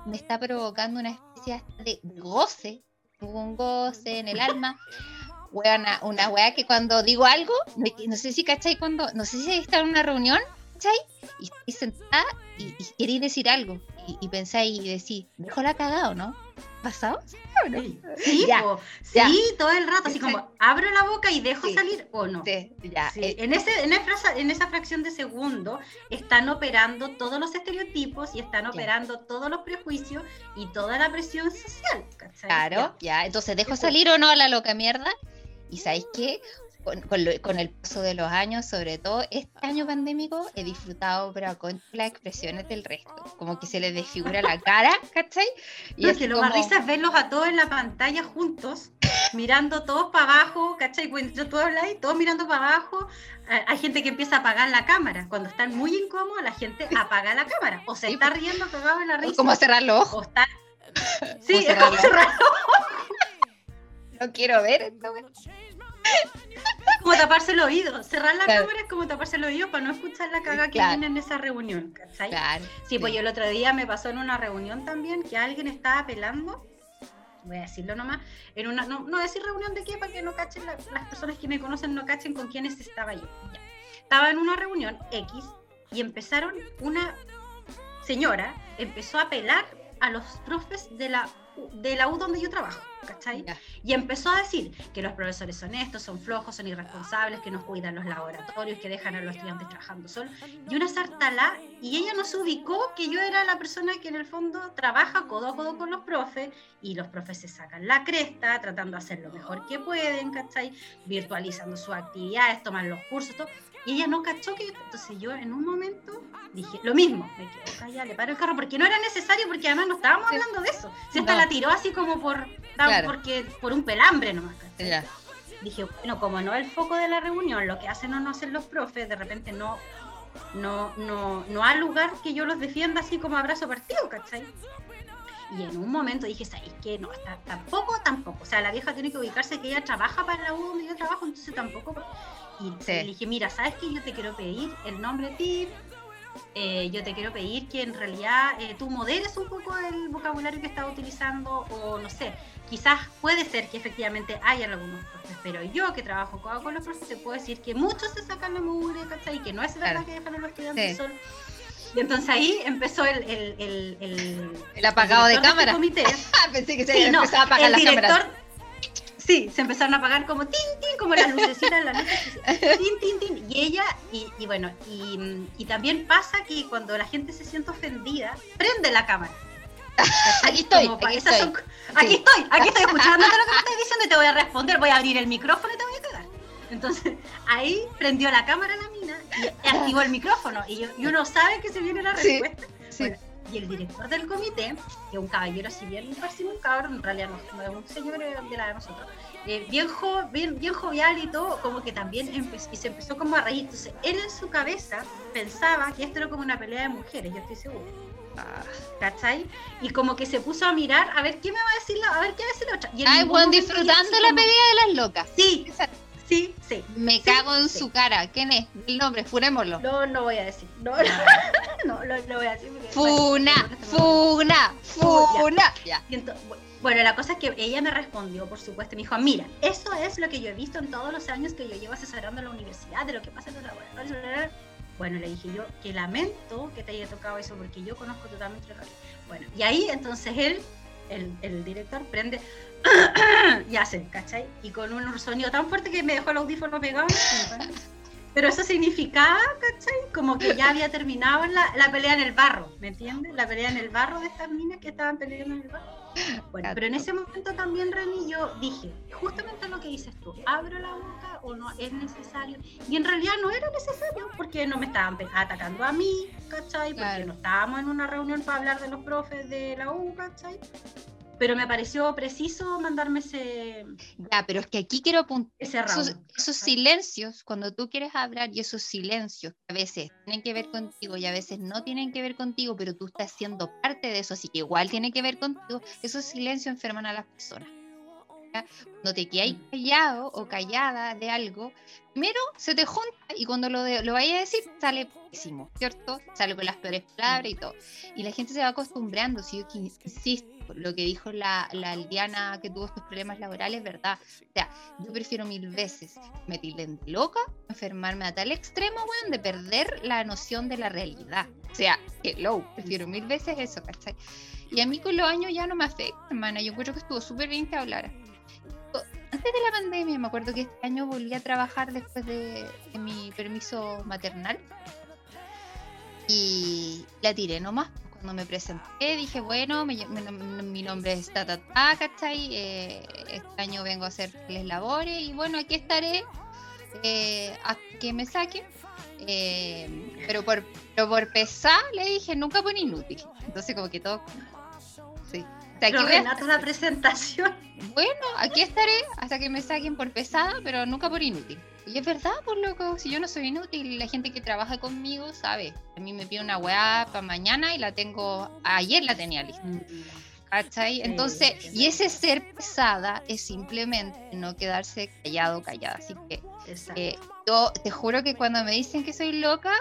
[SPEAKER 2] me está provocando una especie de goce, un goce en el alma una, una weá que cuando digo algo, no sé si cachai cuando, no sé si está en una reunión, ¿cachai? Y estoy sentada y, y queréis decir algo y, y pensáis y decís, dejo la cagada no? ¿Pasado?
[SPEAKER 3] Sí, sí, todo el rato, así como abro la boca y dejo salir o no.
[SPEAKER 2] ya.
[SPEAKER 3] Eh, en, ese, en, esa, en esa fracción de segundo están operando todos los estereotipos y están operando todos los prejuicios y toda la presión social.
[SPEAKER 2] Claro, ya. Entonces, ¿dejo salir o no a la loca mierda? Y sabéis qué? Con, el paso de los años, sobre todo este año pandémico, he disfrutado pero con las expresiones del resto. Como que se les desfigura la cara, ¿cachai?
[SPEAKER 3] Y es que lo más risa es verlos a todos en la pantalla juntos, mirando todos para abajo, ¿cachai? Cuando tú hablas y todos mirando para abajo. Hay gente que empieza a apagar la cámara. Cuando están muy incómodos, la gente apaga la cámara. O se está riendo pegado en la risa.
[SPEAKER 2] como cerrar los ojos.
[SPEAKER 3] Sí, es como cerrar los ojos.
[SPEAKER 2] No quiero ver esto.
[SPEAKER 3] Como taparse el oído. Cerrar la cámara es como taparse el oído para no escuchar la caga que viene en esa reunión. sí, pues yo el otro día me pasó en una reunión también que alguien estaba apelando. Voy a decirlo nomás. En una, no, no decir reunión de qué para que no cachen las personas que me conocen, no cachen con quiénes estaba yo. Estaba en una reunión X y empezaron una señora, empezó a apelar a los profes de la, de la U donde yo trabajo. ¿Cachai? Y empezó a decir que los profesores son estos, son flojos, son irresponsables, que no cuidan los laboratorios, que dejan a los estudiantes trabajando solos. Y una sartala, y ella nos ubicó que yo era la persona que en el fondo trabaja codo a codo con los profes, y los profes se sacan la cresta, tratando de hacer lo mejor que pueden, ¿cachai? Virtualizando sus actividades, toman los cursos, todo. Y ella no cachó que entonces yo en un momento dije, lo mismo, me quedo callada, le paro el carro, porque no era necesario, porque además no estábamos hablando de eso. Si esta la tiró así como por, porque, por un pelambre nomás. Dije, bueno, como no es el foco de la reunión, lo que hacen o no hacen los profes, de repente no, no, no, no hay lugar que yo los defienda así como abrazo partido, ¿cachai? Y en un momento dije, ¿sabes qué? No, tampoco, tampoco. O sea, la vieja tiene que ubicarse que ella trabaja para la U donde yo trabajo, entonces tampoco. Y le dije, mira, ¿sabes qué? Yo te quiero pedir el nombre de ti, eh, yo te quiero pedir que en realidad eh, tú moderes un poco el vocabulario que estás utilizando o no sé, quizás puede ser que efectivamente haya algunos profes, pero yo que trabajo con los profes te puedo decir que muchos se sacan la mugre, ¿cachai? Y que no es verdad que dejan a los estudiantes solos. Y entonces ahí empezó el, el, el,
[SPEAKER 2] el, apagado de cámara.
[SPEAKER 3] Comité.
[SPEAKER 2] Pensé que se sí, no, a apagar
[SPEAKER 3] el director, Sí, se empezaron a apagar como tin, tin, como las lucecitas en la noche. Tin, tin, tin. Y ella, y, y bueno, y, y, también pasa que cuando la gente se siente ofendida, prende la cámara.
[SPEAKER 2] Aquí estoy, aquí estoy.
[SPEAKER 3] aquí estoy, aquí estoy escuchándote lo que me estás diciendo y te voy a responder, voy a abrir el micrófono y te voy a cagar. Entonces, ahí prendió la cámara la mina y activó el micrófono. Y, y uno sabe que se viene la respuesta. Sí, y el director del comité, que es un caballero así bien parecido un cabrón, en realidad no, es un señor de la de nosotros, eh, bien, bien, bien, jovial y todo, como que también empezó, y se empezó como a reír. Entonces, él en su cabeza pensaba que esto era como una pelea de mujeres, yo estoy seguro. Ah. ¿Cachai? Y como que se puso a mirar a ver qué me va a decir la, a ver qué va a decir la otra. Y
[SPEAKER 2] Ay, bueno, disfrutando la pelea de las locas.
[SPEAKER 3] Sí, Sí, sí.
[SPEAKER 2] Me cago en su cara. ¿Quién es? El nombre, funémoslo.
[SPEAKER 3] No, no voy a decir. No, no, lo, voy a decir.
[SPEAKER 2] Funa, funa, funa.
[SPEAKER 3] Ya. bueno, la cosa es que ella me respondió, por supuesto, me dijo, mira, eso es lo que yo he visto en todos los años que yo llevo asesorando en la universidad, de lo que pasa en los laboratorios. Bueno, le dije yo que lamento que te haya tocado eso porque yo conozco totalmente que Bueno, y ahí entonces él, el, el director, prende, y hace, ¿cachai? Y con un sonido tan fuerte que me dejó el audífono pegado. pero eso significaba, ¿cachai? Como que ya había terminado la, la pelea en el barro, ¿me entiendes? La pelea en el barro de estas minas que estaban peleando en el barro. Bueno, pero en ese momento también, Reni, yo dije, justamente lo que dices tú, ¿abro la boca o no es necesario? Y en realidad no era necesario porque no me estaban atacando a mí, ¿cachai? Porque no estábamos en una reunión para hablar de los profes de la U, ¿cachai? Pero me pareció preciso mandarme ese...
[SPEAKER 2] Ya, pero es que aquí quiero apuntar esos, esos, silencios, cuando tú quieres hablar y esos silencios a veces tienen que ver contigo y a veces no tienen que ver contigo, pero tú estás siendo parte de eso, así que igual tiene que ver contigo, esos silencios enferman a las personas. Cuando te quedas callado o callada de algo, primero se te junta y cuando lo, lo vayas a decir sale pésimo, ¿cierto? Sale con las peores palabras y todo. Y la gente se va acostumbrando, si yo insisto, lo que dijo la, la aldeana que tuvo estos problemas laborales, ¿verdad? O sea, yo prefiero mil veces me tilden loca, enfermarme a tal extremo, weón, de perder la noción de la realidad. O sea, hello, prefiero mil veces eso, ¿cachai? Y a mí con los años ya no me afecta, hermana. Yo creo que estuvo súper bien que hablara. Antes de la pandemia, me acuerdo que este año volví a trabajar después de, de mi permiso maternal. Y la tiré nomás, cuando me presenté dije, bueno, mi nombre es Tata, ¿cachai? Eh, este año vengo a hacerles labores y bueno, aquí estaré eh, hasta que me saquen. Eh, pero, por, pero por pesar le dije, nunca por inútil. Entonces como que todo...
[SPEAKER 3] Sí. Pero la presentación.
[SPEAKER 2] Bueno, aquí estaré hasta que me saquen por pesada, pero nunca por inútil. Y es verdad, por loco, si yo no soy inútil, la gente que trabaja conmigo sabe. A mí me pide una weá para mañana y la tengo, ayer la tenía lista. Mm. ¿Cachai? Entonces, y ese ser pesada es simplemente no quedarse callado, callada. Así que eh, yo te juro que cuando me dicen que soy loca,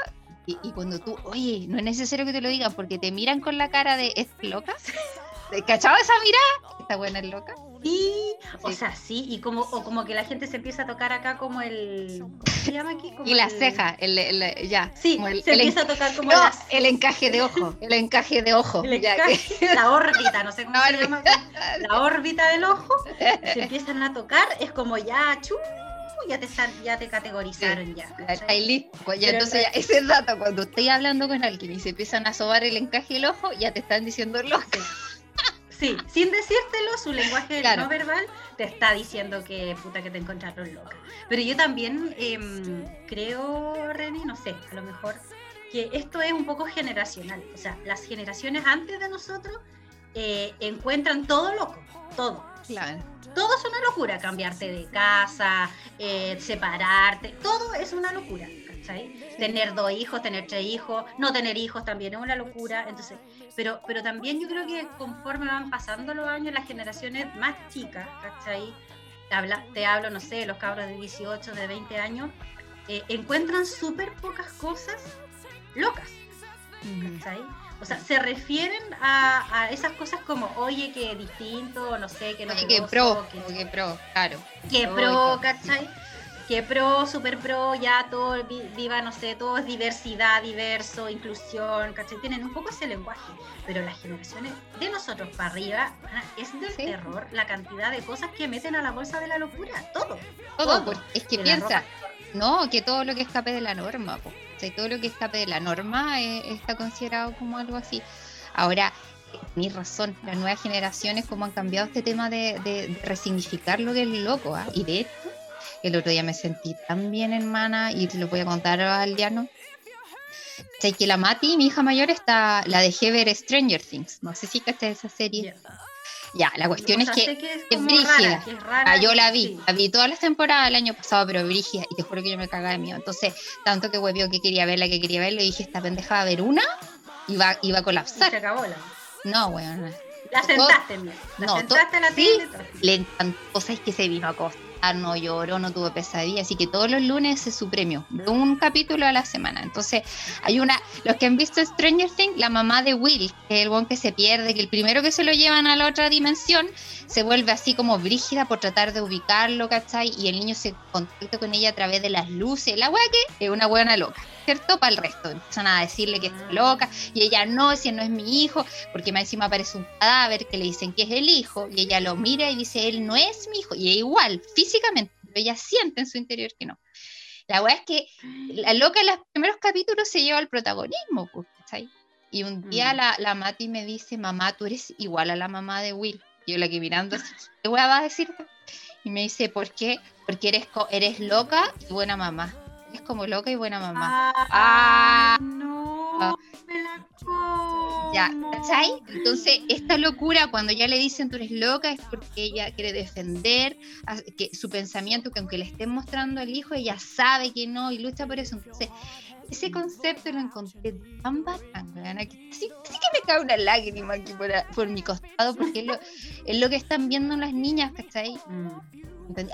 [SPEAKER 2] y, cuando tú, oye, no es necesario que te lo digan porque te miran con la cara de, ¿es loca? ¿Cachado esa mirada? Esta buena es loca.
[SPEAKER 3] Sí, o sea, sí, y como, o como que la gente se empieza a tocar acá como el. ¿Cómo se llama aquí?
[SPEAKER 2] y la ceja, el, ya.
[SPEAKER 3] Sí,
[SPEAKER 2] el,
[SPEAKER 3] se empieza a tocar como las...
[SPEAKER 2] el encaje de ojo, el encaje de ojo.
[SPEAKER 3] La órbita, no sé cómo se llama. La órbita del ojo, se empiezan a tocar, es como ya, chu, ya te, ya te categorizaron ya.
[SPEAKER 2] Ahí listo. Pues ya, entonces, ya, ese dato, cuando estoy hablando con alguien y se empiezan a sobar el encaje del ojo, ya te están diciendo el ojo.
[SPEAKER 3] Sí, sin decírtelo, su lenguaje no verbal te está diciendo que puta que te encontraron loca. Pero yo también em, creo, Reni, no sé, a lo mejor que esto es un poco generacional. O sea, las generaciones antes de nosotros eh, encuentran todo loco, todo.
[SPEAKER 2] Claro.
[SPEAKER 3] Todo es una locura, cambiarte de casa, eh, separarte, todo es una locura. Tener dos hijos, tener tres hijos, no tener hijos también es una locura. Entonces, pero, pero también yo creo que conforme van pasando los años, las generaciones más chicas, ¿cachai? te hablo, no sé, los cabros de 18, de 20 años, eh, encuentran súper pocas cosas locas, O sea, se refieren a, esas cosas como, oye, que distinto, no sé, que no
[SPEAKER 2] Oye, que pro, que, pro, claro.
[SPEAKER 3] Que pro, ¿cachai? Que pro, super pro, ya todo, viva, no sé, todo es diversidad, diverso, inclusión, ¿cachai? Tienen un poco ese lenguaje, pero las generaciones de nosotros para arriba es del terror la cantidad de cosas que meten a la bolsa de la locura, todo.
[SPEAKER 2] Todo, es que piensa, no, que todo lo que escape de la norma, o sea, todo lo que escape de la norma eh, está considerado como algo así. Ahora, mi razón, las nuevas generaciones, como han cambiado este tema de, resignificar lo que es loco, ¿ah? y de hecho, el otro día me sentí tan bien, hermana, y te lo voy a contar al diano. Sé que la Mati, mi hija mayor, está, la dejé ver Stranger Things. No sé si caché esa serie. Ya, la cuestión es que, es, brígida. ah, yo la vi, la vi todas las temporadas del año pasado, pero brígida, y te juro que yo me cagaba de miedo. Entonces, tanto que huevió que quería verla, que quería verla, y dije, esta pendeja va a ver una, y va, a colapsar.
[SPEAKER 3] se acabó la.
[SPEAKER 2] No, weón.
[SPEAKER 3] La sentaste, La no, sentaste la
[SPEAKER 2] sí, le encantó, ¿sabes que se vino a costa? No lloró, no tuvo pesadilla, así que todos los lunes es su premio, de un capítulo a la semana. Entonces, hay una, los que han visto Stranger Things, la mamá de Will, que es el buen que se pierde, que el primero que se lo llevan a la otra dimensión, se vuelve así como brígida por tratar de ubicarlo, ¿cachai? Y el niño se contacta con ella a través de las luces, la wea que es una buena loca. ¿cierto? Para el resto. Empiezan a decirle que está loca y ella no, si no es mi hijo, porque más encima aparece un cadáver que le dicen que es el hijo y ella lo mira y dice, él no es mi hijo. Y es igual, físicamente, pero ella siente en su interior que no. La weá es que la loca en los primeros capítulos se lleva el protagonismo, pues, ¿cachai? Y un día
[SPEAKER 3] Mm.
[SPEAKER 2] la, la Mati me dice, mamá, tú eres igual a la mamá de Will. Yo la que mirando, ¿qué weá vas a decir? Y me dice, ¿por qué? Porque eres, co- eres loca y buena mamá. Eres como loca y buena mamá.
[SPEAKER 3] Ah,
[SPEAKER 2] Ah.
[SPEAKER 3] no, me la como.
[SPEAKER 2] Ya, ¿cachai? Entonces, esta locura, cuando ya le dicen tú eres loca, es porque ella quiere defender a- que su pensamiento, que aunque le estén mostrando al hijo, ella sabe que no y lucha por eso. Entonces, ese concepto lo encontré tan bacán, sí, sí que me cae una lágrima aquí por, a- por mi costado, porque es lo, es lo que están viendo las niñas, ¿cachai?
[SPEAKER 3] Mm.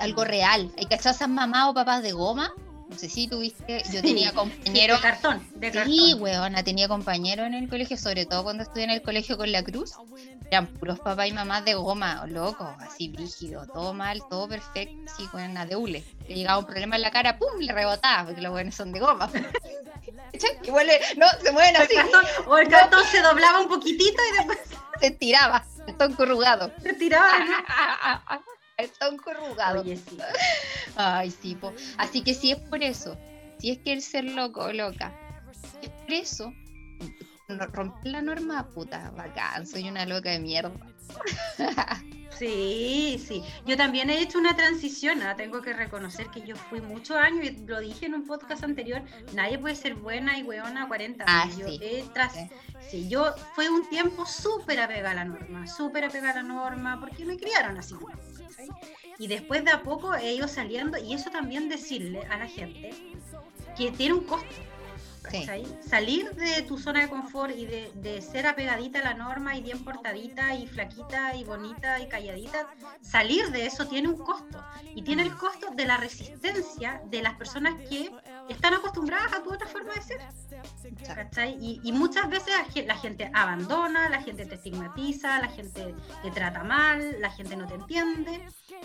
[SPEAKER 2] Algo real. ¿Hay cachado esas mamás o papás de goma? No sé si tuviste, yo tenía
[SPEAKER 3] sí,
[SPEAKER 2] compañeros
[SPEAKER 3] de cartón, de cartón.
[SPEAKER 2] Sí, weona, tenía compañeros en el colegio, sobre todo cuando estudié en el colegio con la cruz. Eran puros papás y mamás de goma, locos, así brígido, todo mal, todo perfecto, así con una deule. Le llegaba un problema en la cara, ¡pum! le rebotaba, porque los buenos son de goma. ¿Cachai? Igual, le- no, se mueven
[SPEAKER 3] El
[SPEAKER 2] así,
[SPEAKER 3] cartón- o el cartón se doblaba un poquitito y después
[SPEAKER 2] se estiraba, el tonco arrugado.
[SPEAKER 3] se tiraba. ¿no?
[SPEAKER 2] El tonco arrugado.
[SPEAKER 3] Oye, sí.
[SPEAKER 2] Ay, sí, po. Así que si es por eso, si es que el ser loco o loca, si es por eso, romper la norma, puta, bacán, soy una loca de mierda.
[SPEAKER 3] Sí, sí. Yo también he hecho una transición. ah, Tengo que reconocer que yo fui muchos años, y lo dije en un podcast anterior, nadie puede ser buena y weona a 40
[SPEAKER 2] Ah.
[SPEAKER 3] Yo
[SPEAKER 2] sí.
[SPEAKER 3] tras-
[SPEAKER 2] sí,
[SPEAKER 3] yo fue un tiempo súper apegada a la norma, súper apegada a la norma, porque me criaron así. Y después de a poco he ido saliendo, y eso también decirle a la gente que tiene un costo. Salir de tu zona de confort y de, de ser apegadita a la norma y bien portadita y flaquita y bonita y calladita, salir de eso tiene un costo. Y tiene el costo de la resistencia de las personas que están acostumbradas a tu otra forma de ser. ¿cachai? Y, y muchas veces la gen- la gente abandona, la gente te estigmatiza, la gente te trata mal, la gente no te entiende,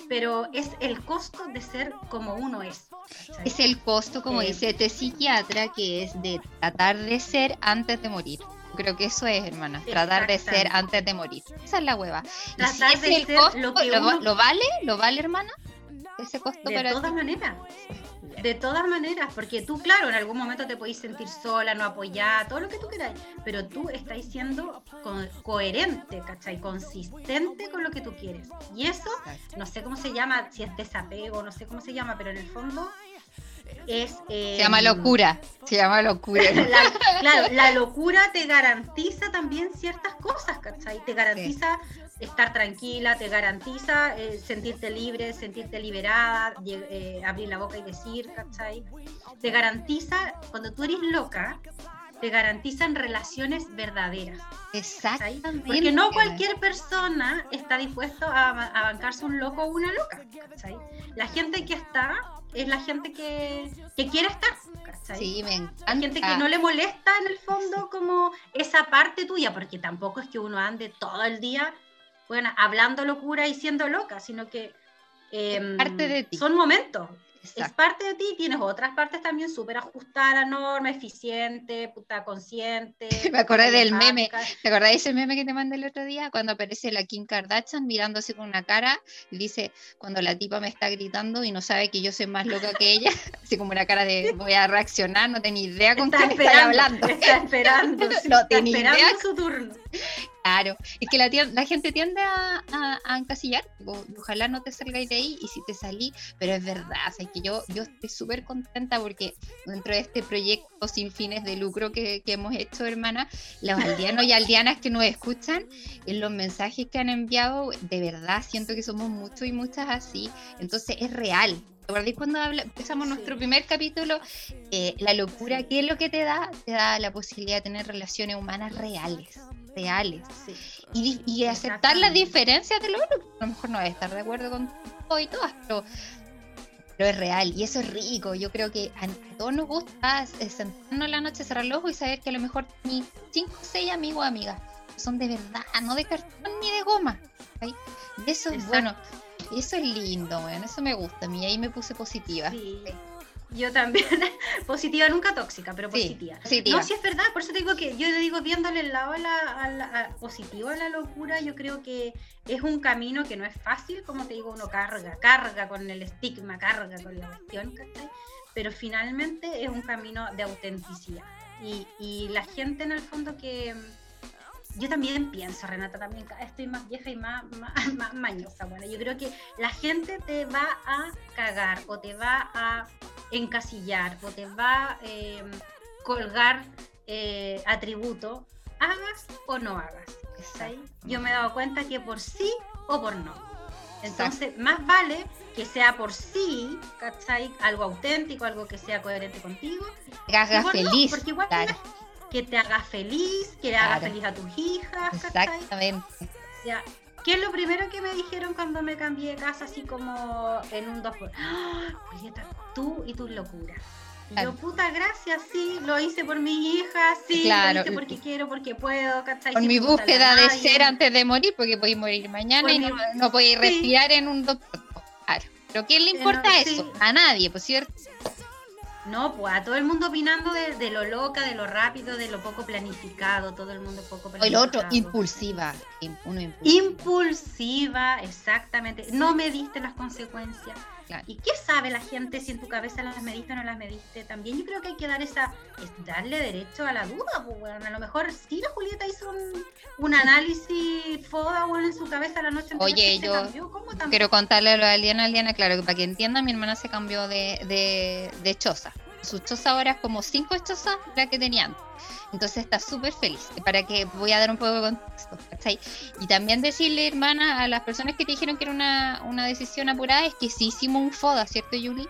[SPEAKER 3] pero es el costo de ser como uno es. ¿cachai?
[SPEAKER 2] Es el costo, como
[SPEAKER 3] Eh,
[SPEAKER 2] dice este psiquiatra, que es de tratar de ser antes de morir. Creo que eso es, hermana, tratar de ser antes de morir. Esa es la hueva. Y si
[SPEAKER 3] de
[SPEAKER 2] ese es el
[SPEAKER 3] ser
[SPEAKER 2] costo,
[SPEAKER 3] lo que
[SPEAKER 2] ¿lo, va-
[SPEAKER 3] uno-
[SPEAKER 2] lo vale? ¿Lo vale, hermana? Ese costo
[SPEAKER 3] De
[SPEAKER 2] para
[SPEAKER 3] todas
[SPEAKER 2] ti.
[SPEAKER 3] maneras. De todas maneras, porque tú, claro, en algún momento te podéis sentir sola, no apoyada, todo lo que tú queráis, pero tú estás siendo co- coherente, ¿cachai? Consistente con lo que tú quieres. Y eso, no sé cómo se llama, si es desapego, no sé cómo se llama, pero en el fondo es...
[SPEAKER 2] Se llama
[SPEAKER 3] em,
[SPEAKER 2] locura. Se llama locura.
[SPEAKER 3] la, claro, la locura te garantiza también ciertas cosas, ¿cachai? Te garantiza estar tranquila, te garantiza eh, sentirte libre, sentirte liberada, eh, abrir la boca y decir, ¿cachai? Te garantiza, cuando tú eres loca, te garantizan relaciones verdaderas.
[SPEAKER 2] Exactamente.
[SPEAKER 3] Porque no cualquier persona está dispuesto a, a bancarse un loco o una loca, ¿cachai? La gente que está es la gente que, que quiere estar, ¿cachai?
[SPEAKER 2] Sí, me encanta.
[SPEAKER 3] Gente que no le molesta en el fondo como esa parte tuya, porque tampoco es que uno ande todo el día, bueno, hablando locura y siendo loca, sino que em,
[SPEAKER 2] parte de ti.
[SPEAKER 3] son momentos. Es
[SPEAKER 2] Exacto.
[SPEAKER 3] parte de ti, tienes otras partes también súper ajustadas a la norma, eficiente, puta consciente.
[SPEAKER 2] Me acordé del meme. ¿Te acordás de ese meme que te mandé el otro día? Cuando aparece la Kim Kardashian mirándose con una cara y dice, cuando la tipa me está gritando y no sabe que yo soy más loca que ella, así como una cara de voy a reaccionar, no ni idea con
[SPEAKER 3] Está
[SPEAKER 2] quién
[SPEAKER 3] esperando,
[SPEAKER 2] hablando.
[SPEAKER 3] está esperando, sí,
[SPEAKER 2] No
[SPEAKER 3] está esperando
[SPEAKER 2] idea.
[SPEAKER 3] su turno.
[SPEAKER 2] Claro, es que la, la gente tiende a, a- a encasillar, ojalá no te salgáis de ahí y si te salí, pero es verdad, o sea, que yo, yo estoy súper contenta porque dentro de este proyecto sin fines de lucro que, que hemos hecho, hermana, los aldeanos y aldeanas que nos escuchan, en los mensajes que han enviado, de verdad siento que somos muchos y muchas así, entonces es real. ¿Te acuerdas cuando habla- empezamos
[SPEAKER 3] Sí.
[SPEAKER 2] nuestro primer capítulo? Eh, la locura, ¿qué es lo que te da? Te da la posibilidad de tener relaciones humanas reales, reales
[SPEAKER 3] Sí.
[SPEAKER 2] y, y aceptar las diferencias de lo otro. A lo mejor no voy a estar de acuerdo con todo y todas, pero, pero es real y eso es rico. Yo creo que a, a todos nos gusta eh, sentarnos en la noche, cerrar los ojos y saber que a lo mejor mis cinco o seis amigos o amigas son de verdad, no de cartón ni de goma. Y eso es bueno, eso es lindo, bueno, eso me gusta a mí, ahí me puse positiva.
[SPEAKER 3] Sí. Yo también, positiva, nunca tóxica, pero
[SPEAKER 2] Sí,
[SPEAKER 3] positiva.
[SPEAKER 2] positiva.
[SPEAKER 3] No, sí es verdad, por eso te digo que yo le digo viéndole el lado a la, a la- a- positivo a la locura, yo creo que es un camino que no es fácil, como te digo, uno carga, carga con el estigma, carga con la cuestión, ¿cachai? pero finalmente es un camino de autenticidad. Y, y la gente en el fondo que yo también pienso, Renata, también estoy más vieja y más, más, mañosa. Bueno, yo creo que la gente te va a cagar o te va a encasillar o te va a em, colgar eh, atributo, hagas o no hagas. Yo me he dado cuenta que por sí o por no. Entonces, más vale que sea por sí, ¿cachai? Algo auténtico, algo que sea coherente contigo.
[SPEAKER 2] Que haga feliz.
[SPEAKER 3] porque igual que te haga feliz, que le haga feliz a tus hijas.
[SPEAKER 2] Exactamente.
[SPEAKER 3] ¿qué es lo primero que me dijeron cuando me cambié de casa, así como en un dos por... ¡Ah! Julieta, tú y tus locuras. Yo, puta, gracias, sí, lo hice por mi hija, sí, lo hice porque quiero, porque puedo, ¿cachai?
[SPEAKER 2] Por mi búsqueda de ser antes de morir, porque podéis morir mañana y no, no podéis respirar en un doctor. Claro. ¿Pero quién le importa eso? A nadie, por cierto.
[SPEAKER 3] No, pues a todo el mundo opinando de, lo loca, de lo rápido, de lo poco planificado, todo el mundo poco planificado.
[SPEAKER 2] el otro, impulsiva.
[SPEAKER 3] impulsiva. exactamente. No me diste las consecuencias. ¿Y qué sabe la gente si en tu cabeza las mediste o no las mediste? También yo creo que hay que dar esa, darle derecho a la duda, pues bueno, a lo mejor sí la Julieta hizo un, análisis foda bueno, en su cabeza la noche
[SPEAKER 2] anterior. Oye, yo quiero contarle a lo de Aliana, claro, que para que entienda, mi hermana se cambió de, de, de choza. Su choza ahora es como cinco chozas la que tenían. Entonces está súper feliz. Para que voy a dar un poco de contexto. Y también decirle, hermana, a las personas que te dijeron que era una, una decisión apurada, es que sí hicimos un FODA, ¿cierto, Yuli?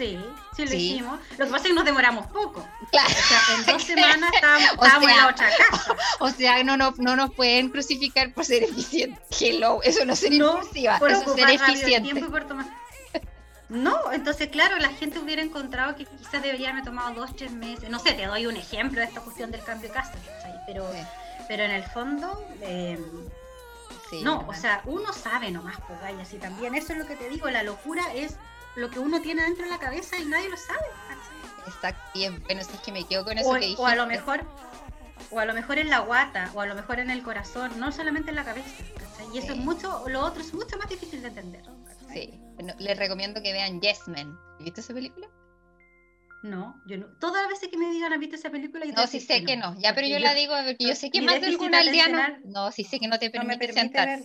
[SPEAKER 3] Sí, sí lo hicimos. Lo que pasa es que nos demoramos poco. Claro. O sea, en dos semanas estábamos, en la otra casa.
[SPEAKER 2] O sea, no, no, no nos pueden crucificar por ser eficientes. Hello, eso no sería no, impulsiva, por eso ser eficiente. Tiempo y por tomar
[SPEAKER 3] no, entonces claro, la gente hubiera encontrado que quizás debería haberme tomado dos, tres meses. No sé, te doy un ejemplo de esta cuestión del cambio de casa, pero, pero en el fondo, em, no, o sea, uno sabe nomás, pues, y así también. Eso es lo que te digo, la locura es lo que uno tiene dentro de la cabeza y nadie lo sabe.
[SPEAKER 2] Exacto, bien, bueno, si es que me quedo con eso que dijiste.
[SPEAKER 3] O a lo mejor, o a lo mejor en la guata, o a lo mejor en el corazón, no solamente en la cabeza. Y eso es mucho, lo otro es mucho más difícil de entender.
[SPEAKER 2] Sí, les recomiendo que vean Yes Man. ¿Viste esa película?
[SPEAKER 3] No, yo no. Todas las veces que me digan, ¿has visto esa película?
[SPEAKER 2] no, sí sé que no. Ya, pero yo, la digo porque yo sé que más de algún aldeano. No, sí sé que no te permite, sentar.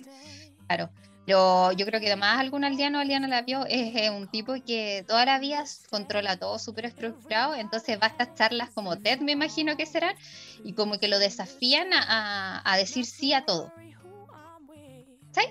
[SPEAKER 2] Claro. Pero yo creo que además algún aldeano o aldeana la vio, es eh, un tipo que toda la vida controla todo súper estructurado, entonces va a estas charlas como TED, me imagino que serán, y como que lo desafían a, a decir sí a todo. ¿Sabes?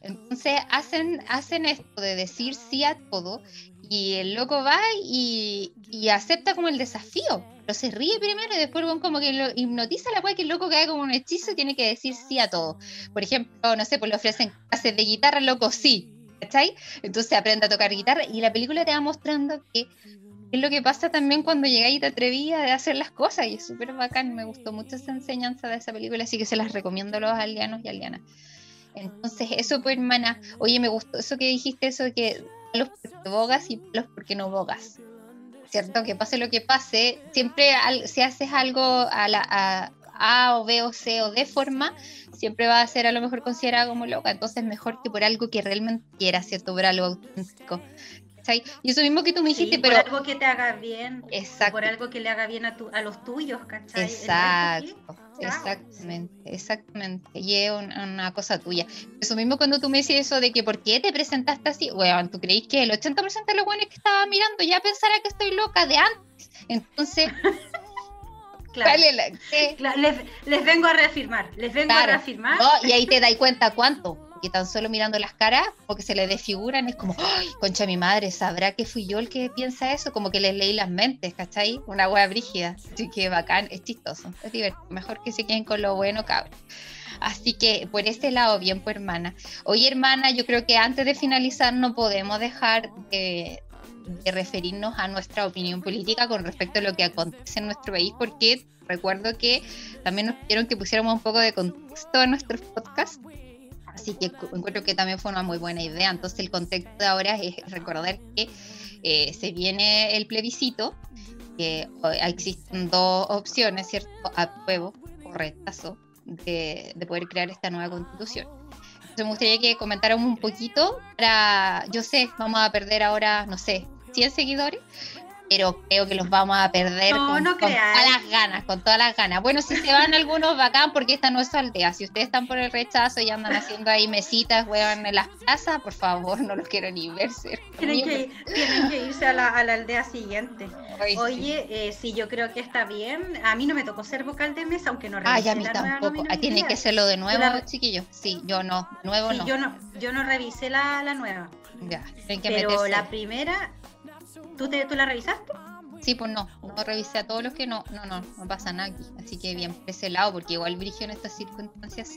[SPEAKER 2] Entonces hacen, hacen esto de decir sí a todo y el loco va y, acepta como el desafío. Pero se ríe primero y después como que lo hipnotiza la cual que el loco cae como un hechizo y tiene que decir sí a todo. Por ejemplo, no sé, pues le ofrecen clases de guitarra, loco sí. ¿Cachai? Entonces aprende a tocar guitarra y la película te va mostrando que es lo que pasa también cuando llegáis y te atrevías de hacer las cosas y es súper bacán. Me gustó mucho esa enseñanza de esa película, así que se las recomiendo a los alianos y alianas. Entonces, eso, pues, hermana, oye, me gustó eso que dijiste, eso de que los porque bogas y los porque no bogas. ¿Cierto? Que pase lo que pase, siempre si haces algo a, la, a, o B o C o D forma, siempre va a ser a lo mejor considerado como loca. Entonces, mejor que por algo que realmente quieras, ¿cierto? Por algo auténtico. Y eso mismo que tú me dijiste, pero...
[SPEAKER 3] Por algo que te haga bien. Exacto. Por algo que le haga bien a, tu, a los tuyos, ¿cachai?
[SPEAKER 2] Exacto. Exactamente, exactamente. Y es una, cosa tuya. Eso mismo cuando tú me decís eso de que por qué te presentaste así, bueno, tú creís que el 80% de los buenos que estaba mirando ya pensará que estoy loca de antes. Entonces,
[SPEAKER 3] claro. les, vengo a reafirmar, les vengo a reafirmar.
[SPEAKER 2] y ahí te das cuenta cuánto que tan solo mirando las caras, porque se le desfiguran, es como, ¡ay, concha mi madre! ¿Sabrá que fui yo el que piensa eso? Como que les leí las mentes, ¿cachai? Una hueá brígida. Así que bacán, es chistoso, es divertido. Mejor que se queden con lo bueno, cabrón. Así que por este lado, bien, pues hermana. Oye, hermana, yo creo que antes de finalizar no podemos dejar de, de referirnos a nuestra opinión política con respecto a lo que acontece en nuestro país, porque recuerdo que también nos pidieron que pusiéramos un poco de contexto en nuestros podcasts Así que encuentro que también fue una muy buena idea. Entonces el contexto de ahora es recordar que eh, se viene el plebiscito, que existen dos opciones, ¿cierto? Apruebo o rechazo de, de poder crear esta nueva constitución. Me gustaría que comentáramos un poquito para, yo sé, vamos a perder ahora, no sé, 100 seguidores, pero creo que los vamos a perder con, todas las ganas, con todas las ganas. Bueno, si se van algunos bacán, porque esta no es su aldea. Si ustedes están por el rechazo y andan haciendo ahí mesitas, weón, en las plazas, por favor, no los quiero ni ver.
[SPEAKER 3] Tienen que, tienen que irse a la, a la aldea siguiente. Oye, eh, sí. yo creo que está bien. A mí no me tocó ser vocal de mesa, aunque no
[SPEAKER 2] revisé Ay, a mí tampoco. Ah, tiene que serlo de nuevo, chiquillos. Sí, yo no, nuevo no.
[SPEAKER 3] Yo no, yo no revisé la, la nueva.
[SPEAKER 2] Ya, que
[SPEAKER 3] Pero la primera, ¿tú, te, ¿tú la revisaste?
[SPEAKER 2] Sí, pues no, no revisé a todos los que no, no, no, no pasa nada aquí. Así que bien, por ese lado, porque igual Brigio en estas circunstancias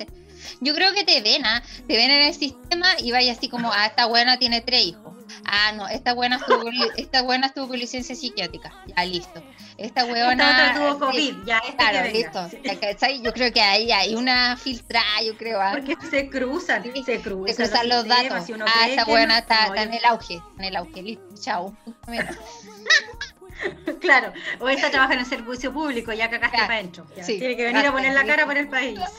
[SPEAKER 2] Yo creo que te ven, ¿ah? Te ven en el sistema y vaya así como, ah, esta buena tiene tres hijos. Ah, no, esta buena estuvo, esta buena estuvo con licencia psiquiátrica. Ya, listo. Esta buena...
[SPEAKER 3] Esta tuvo COVID, ya, esta
[SPEAKER 2] claro, listo. Yo creo que ahí hay una filtrada, yo creo.
[SPEAKER 3] ¿ah? Porque se cruzan, se cruzan.
[SPEAKER 2] Se cruzan los, datos. ah, esta buena está, está en el auge, en el auge, listo, chao.
[SPEAKER 3] claro, o esta trabaja en el servicio público, ya cagaste para adentro. Tiene que venir a poner la cara por el país.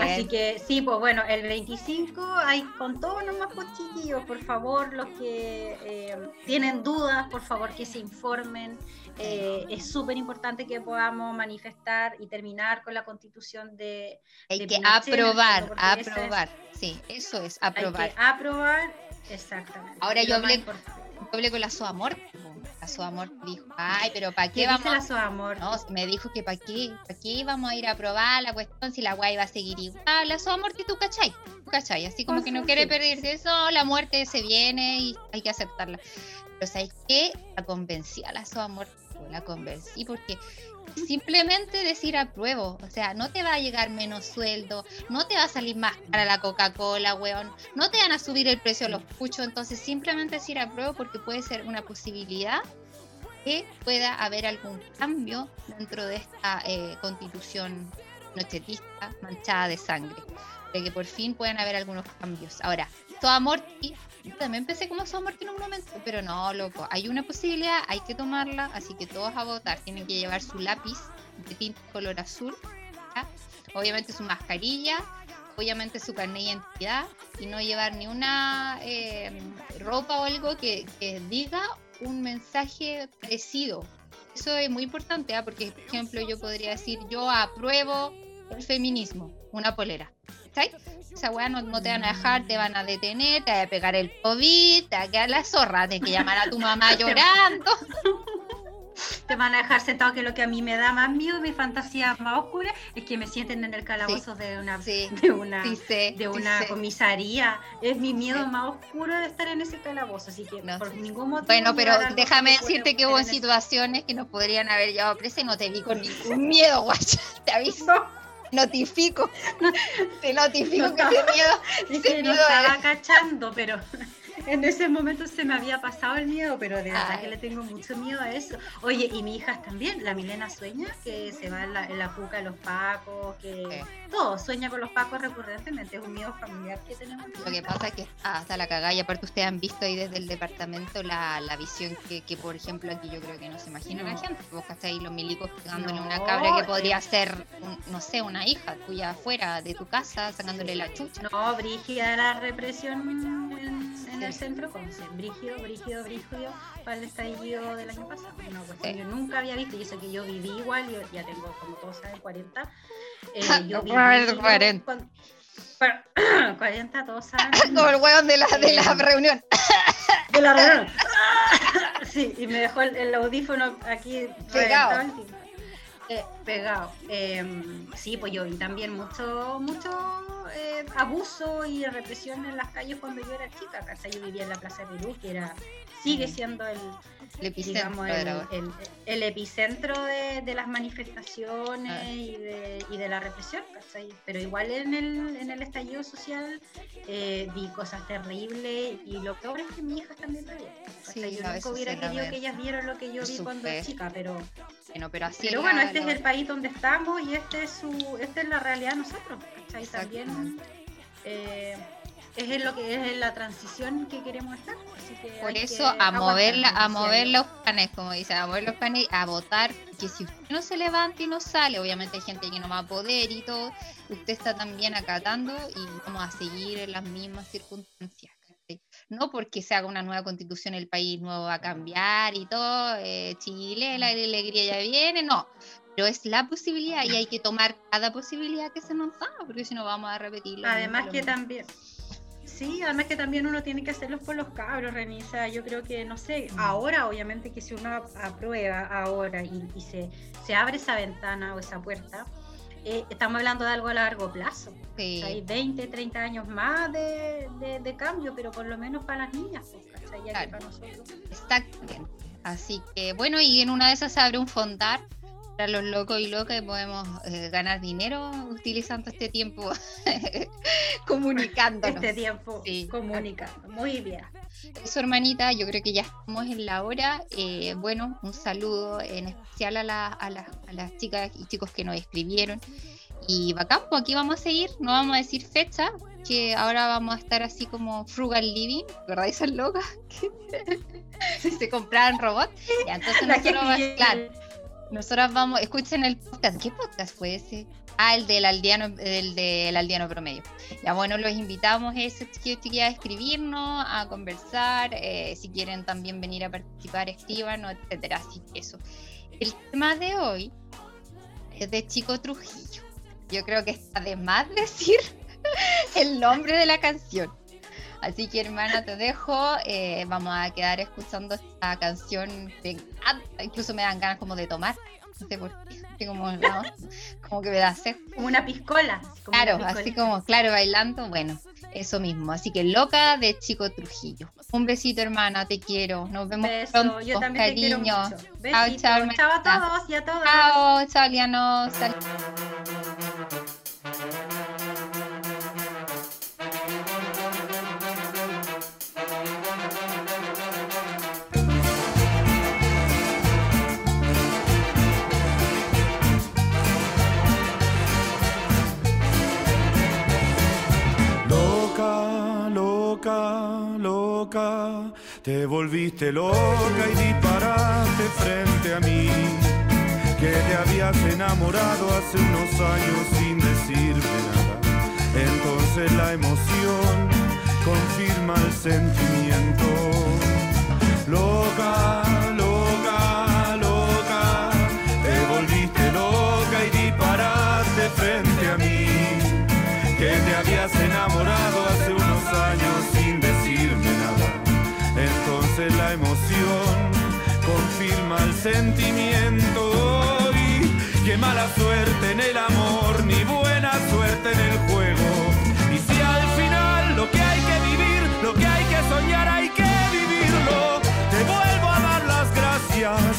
[SPEAKER 3] Así que sí, pues bueno, el 25 hay con todos los más chiquillos, por favor, los que eh, tienen dudas, por favor que se informen. Eh, es súper importante que podamos manifestar y terminar con la constitución de...
[SPEAKER 2] Hay que aprobar, aprobar, sí, eso es, aprobar. Hay
[SPEAKER 3] que aprobar, exactamente.
[SPEAKER 2] Ahora yo hablé, yo hablé con la SOAMOR la Soamor dijo, ay, pero ¿para qué, vamos?
[SPEAKER 3] Dice la Soamor?
[SPEAKER 2] No, me dijo que ¿para qué? ¿Para qué vamos a ir a probar la cuestión si la guay va a seguir igual? La Soamor, ¿tú cachai? ¿Tú cachai? Así como que no quiere perderse eso, la muerte se viene y hay que aceptarla. Pero ¿sabes qué? La convencí a la Soamor, la convencí porque simplemente decir apruebo. O sea, no te va a llegar menos sueldo, no te va a salir más cara la Coca-Cola, weón, no te van a subir el precio de los puchos. Entonces, simplemente decir apruebo porque puede ser una posibilidad que pueda haber algún cambio dentro de esta eh, constitución nochetista manchada de sangre. De que por fin puedan haber algunos cambios. Ahora, toda Morty también pensé como muerte en un momento, pero no, loco. Hay una posibilidad, hay que tomarla, así que todos a votar tienen que llevar su lápiz de tinta color azul, obviamente su mascarilla, obviamente su carnet de identidad y no llevar ni una eh, ropa o algo que, diga un mensaje parecido. Eso es muy importante, ¿ah? porque, por ejemplo, yo podría decir, yo apruebo el feminismo, una polera. ¿Sabes? esa weá no, te van a dejar, te van a detener, te va a pegar el COVID, te va a quedar la zorra, tienes que llamar a tu mamá llorando.
[SPEAKER 3] Te van a dejar sentado que lo que a mí me da más miedo, mi fantasía más oscura, es que me sienten en el calabozo de una, de una, de una comisaría. Es mi miedo más oscuro de estar en ese calabozo, así que por ningún motivo.
[SPEAKER 2] Bueno, pero déjame decirte que hubo situaciones que nos podrían haber llevado presa y no te vi con ningún miedo, guacha, te aviso notifico, te notifico que ese miedo,
[SPEAKER 3] que no estaba cachando, pero en ese momento se me había pasado el miedo, pero de verdad que le tengo mucho miedo a eso. Oye, y mi hija también, la Milena sueña que se va en la, en la puca de los pacos, que todo, sueña con los pacos recurrentemente, es un miedo familiar que tenemos.
[SPEAKER 2] Lo que pasa es que hasta la cagada, y aparte ustedes han visto ahí desde el departamento la, la visión que, que, por ejemplo, aquí yo creo que no se imagina la gente. Vos ahí los milicos pegándole una cabra que podría ser, no sé, una hija tuya afuera de tu casa, sacándole la chucha.
[SPEAKER 3] No, Brígida la represión en, el centro, con brígido, brígido, brígido, para el estallido del año pasado. Una cuestión yo nunca había visto, y eso que yo viví igual, yo ya tengo como todos saben 40. Eh, yo viví 40. 40, todos saben.
[SPEAKER 2] Como el hueón de la, de la eh, reunión.
[SPEAKER 3] De la reunión. sí, y me dejó el, audífono aquí
[SPEAKER 2] pegado.
[SPEAKER 3] Eh, pegado. Em, sí, pues yo vi también mucho, mucho eh, abuso y represión en las calles cuando yo era chica. Acá yo vivía en la Plaza de Perú, que era, sigue siendo el, el epicentro, el, epicentro de, las manifestaciones ah. y, de, y, de, la represión. Pero igual en el, en el estallido social eh, vi cosas terribles y lo peor es que mi hija también lo Sí, yo nunca hubiera querido que ellas vieran lo que yo vi cuando era chica, pero...
[SPEAKER 2] Pero, así
[SPEAKER 3] pero bueno, este es el país donde estamos y este es su, esta es la realidad de nosotros, ¿cachai? También eh, es lo que es la transición que queremos estar.
[SPEAKER 2] Por eso a mover, a mover los panes, como dice, a mover los panes, a votar, que si usted no se levanta y no sale, obviamente hay gente que no va a poder y todo, usted está también acatando y vamos a seguir en las mismas circunstancias. No porque se haga una nueva constitución, el país nuevo va a cambiar y todo, eh, Chile, la alegría ya viene, no. Pero es la posibilidad y hay que tomar cada posibilidad que se nos da, porque si no vamos a repetirlo.
[SPEAKER 3] Además que también, Sí, además que también uno tiene que hacerlos por los cabros, Renisa. Yo creo que, no sé, ahora obviamente que si uno aprueba ahora y, se, se, abre esa ventana o esa puerta, eh, estamos hablando de algo a largo plazo. hay 20, 30 años más de, de, cambio, pero por lo menos para las niñas, pues, ya para nosotros.
[SPEAKER 2] Exactamente. Así que bueno, y en una de esas se abre un fondar para los locos y locas podemos eh, ganar dinero utilizando este tiempo comunicándonos.
[SPEAKER 3] Este tiempo comunicando. Muy bien.
[SPEAKER 2] Eso, hermanita, yo creo que ya estamos en la hora. Eh, bueno, un saludo en especial a, la, a, a, las chicas y chicos que nos escribieron. Y bacán, pues aquí vamos a seguir, no vamos a decir fecha, que ahora vamos a estar así como frugal living, ¿verdad? Esas locas que se compraron robots. Ya, entonces nosotros, claro, nosotros vamos, escuchen el podcast. ¿Qué podcast fue ese? Ah, el del aldeano, el del aldeano promedio. Ya bueno, los invitamos chiquillos chiquillas a escribirnos, a conversar, eh, si quieren también venir a participar, escríbanos, etcétera. Así que eso. El tema de hoy es de Chico Trujillo. Yo creo que está de más decir el nombre de la canción. Así que hermana, te dejo. Eh, vamos a quedar escuchando esta canción. incluso me dan ganas como de tomar. No sé por qué. Como, como que me da sed.
[SPEAKER 3] Como una piscola.
[SPEAKER 2] claro, así como, claro, bailando. Bueno, eso mismo. Así que loca de Chico Trujillo. Un besito, hermana, te quiero. Nos vemos pronto.
[SPEAKER 3] Yo también cariño. te quiero mucho.
[SPEAKER 2] Chao, chao,
[SPEAKER 3] chao a todos y a todas.
[SPEAKER 2] Chao, chao, Liano.
[SPEAKER 4] Te volviste loca y disparaste frente a mí, que te habías enamorado hace unos años sin decirme nada. Entonces la emoción confirma el sentimiento. Loca, loca, loca, te volviste loca y disparaste frente a mí, que te habías enamorado hace el sentimiento. Y qué mala suerte en el amor, ni buena suerte en el juego. Y si al final lo que hay que vivir, lo que hay que soñar, hay que vivirlo, te vuelvo a dar las gracias,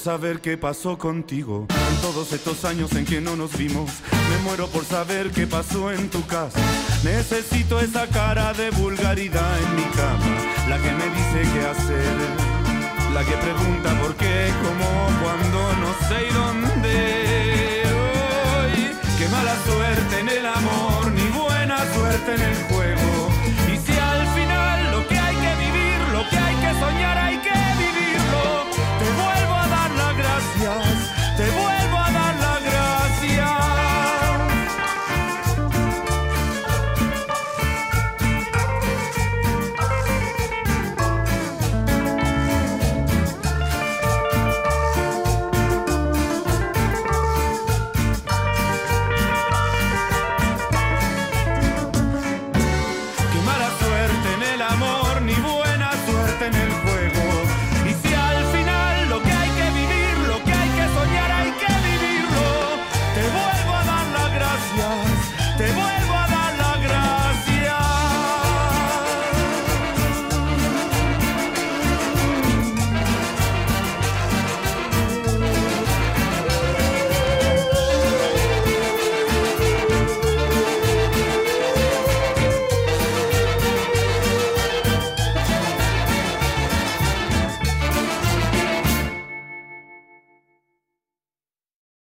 [SPEAKER 4] saber qué pasó contigo. en Todos estos años en que no nos vimos, me muero por saber qué pasó en tu casa. Necesito esa cara de vulgaridad en mi cama, la que me dice qué hacer, la que pregunta por qué, cómo, cuándo, no sé y dónde. Hoy, qué mala suerte en el amor, ni buena suerte en el juego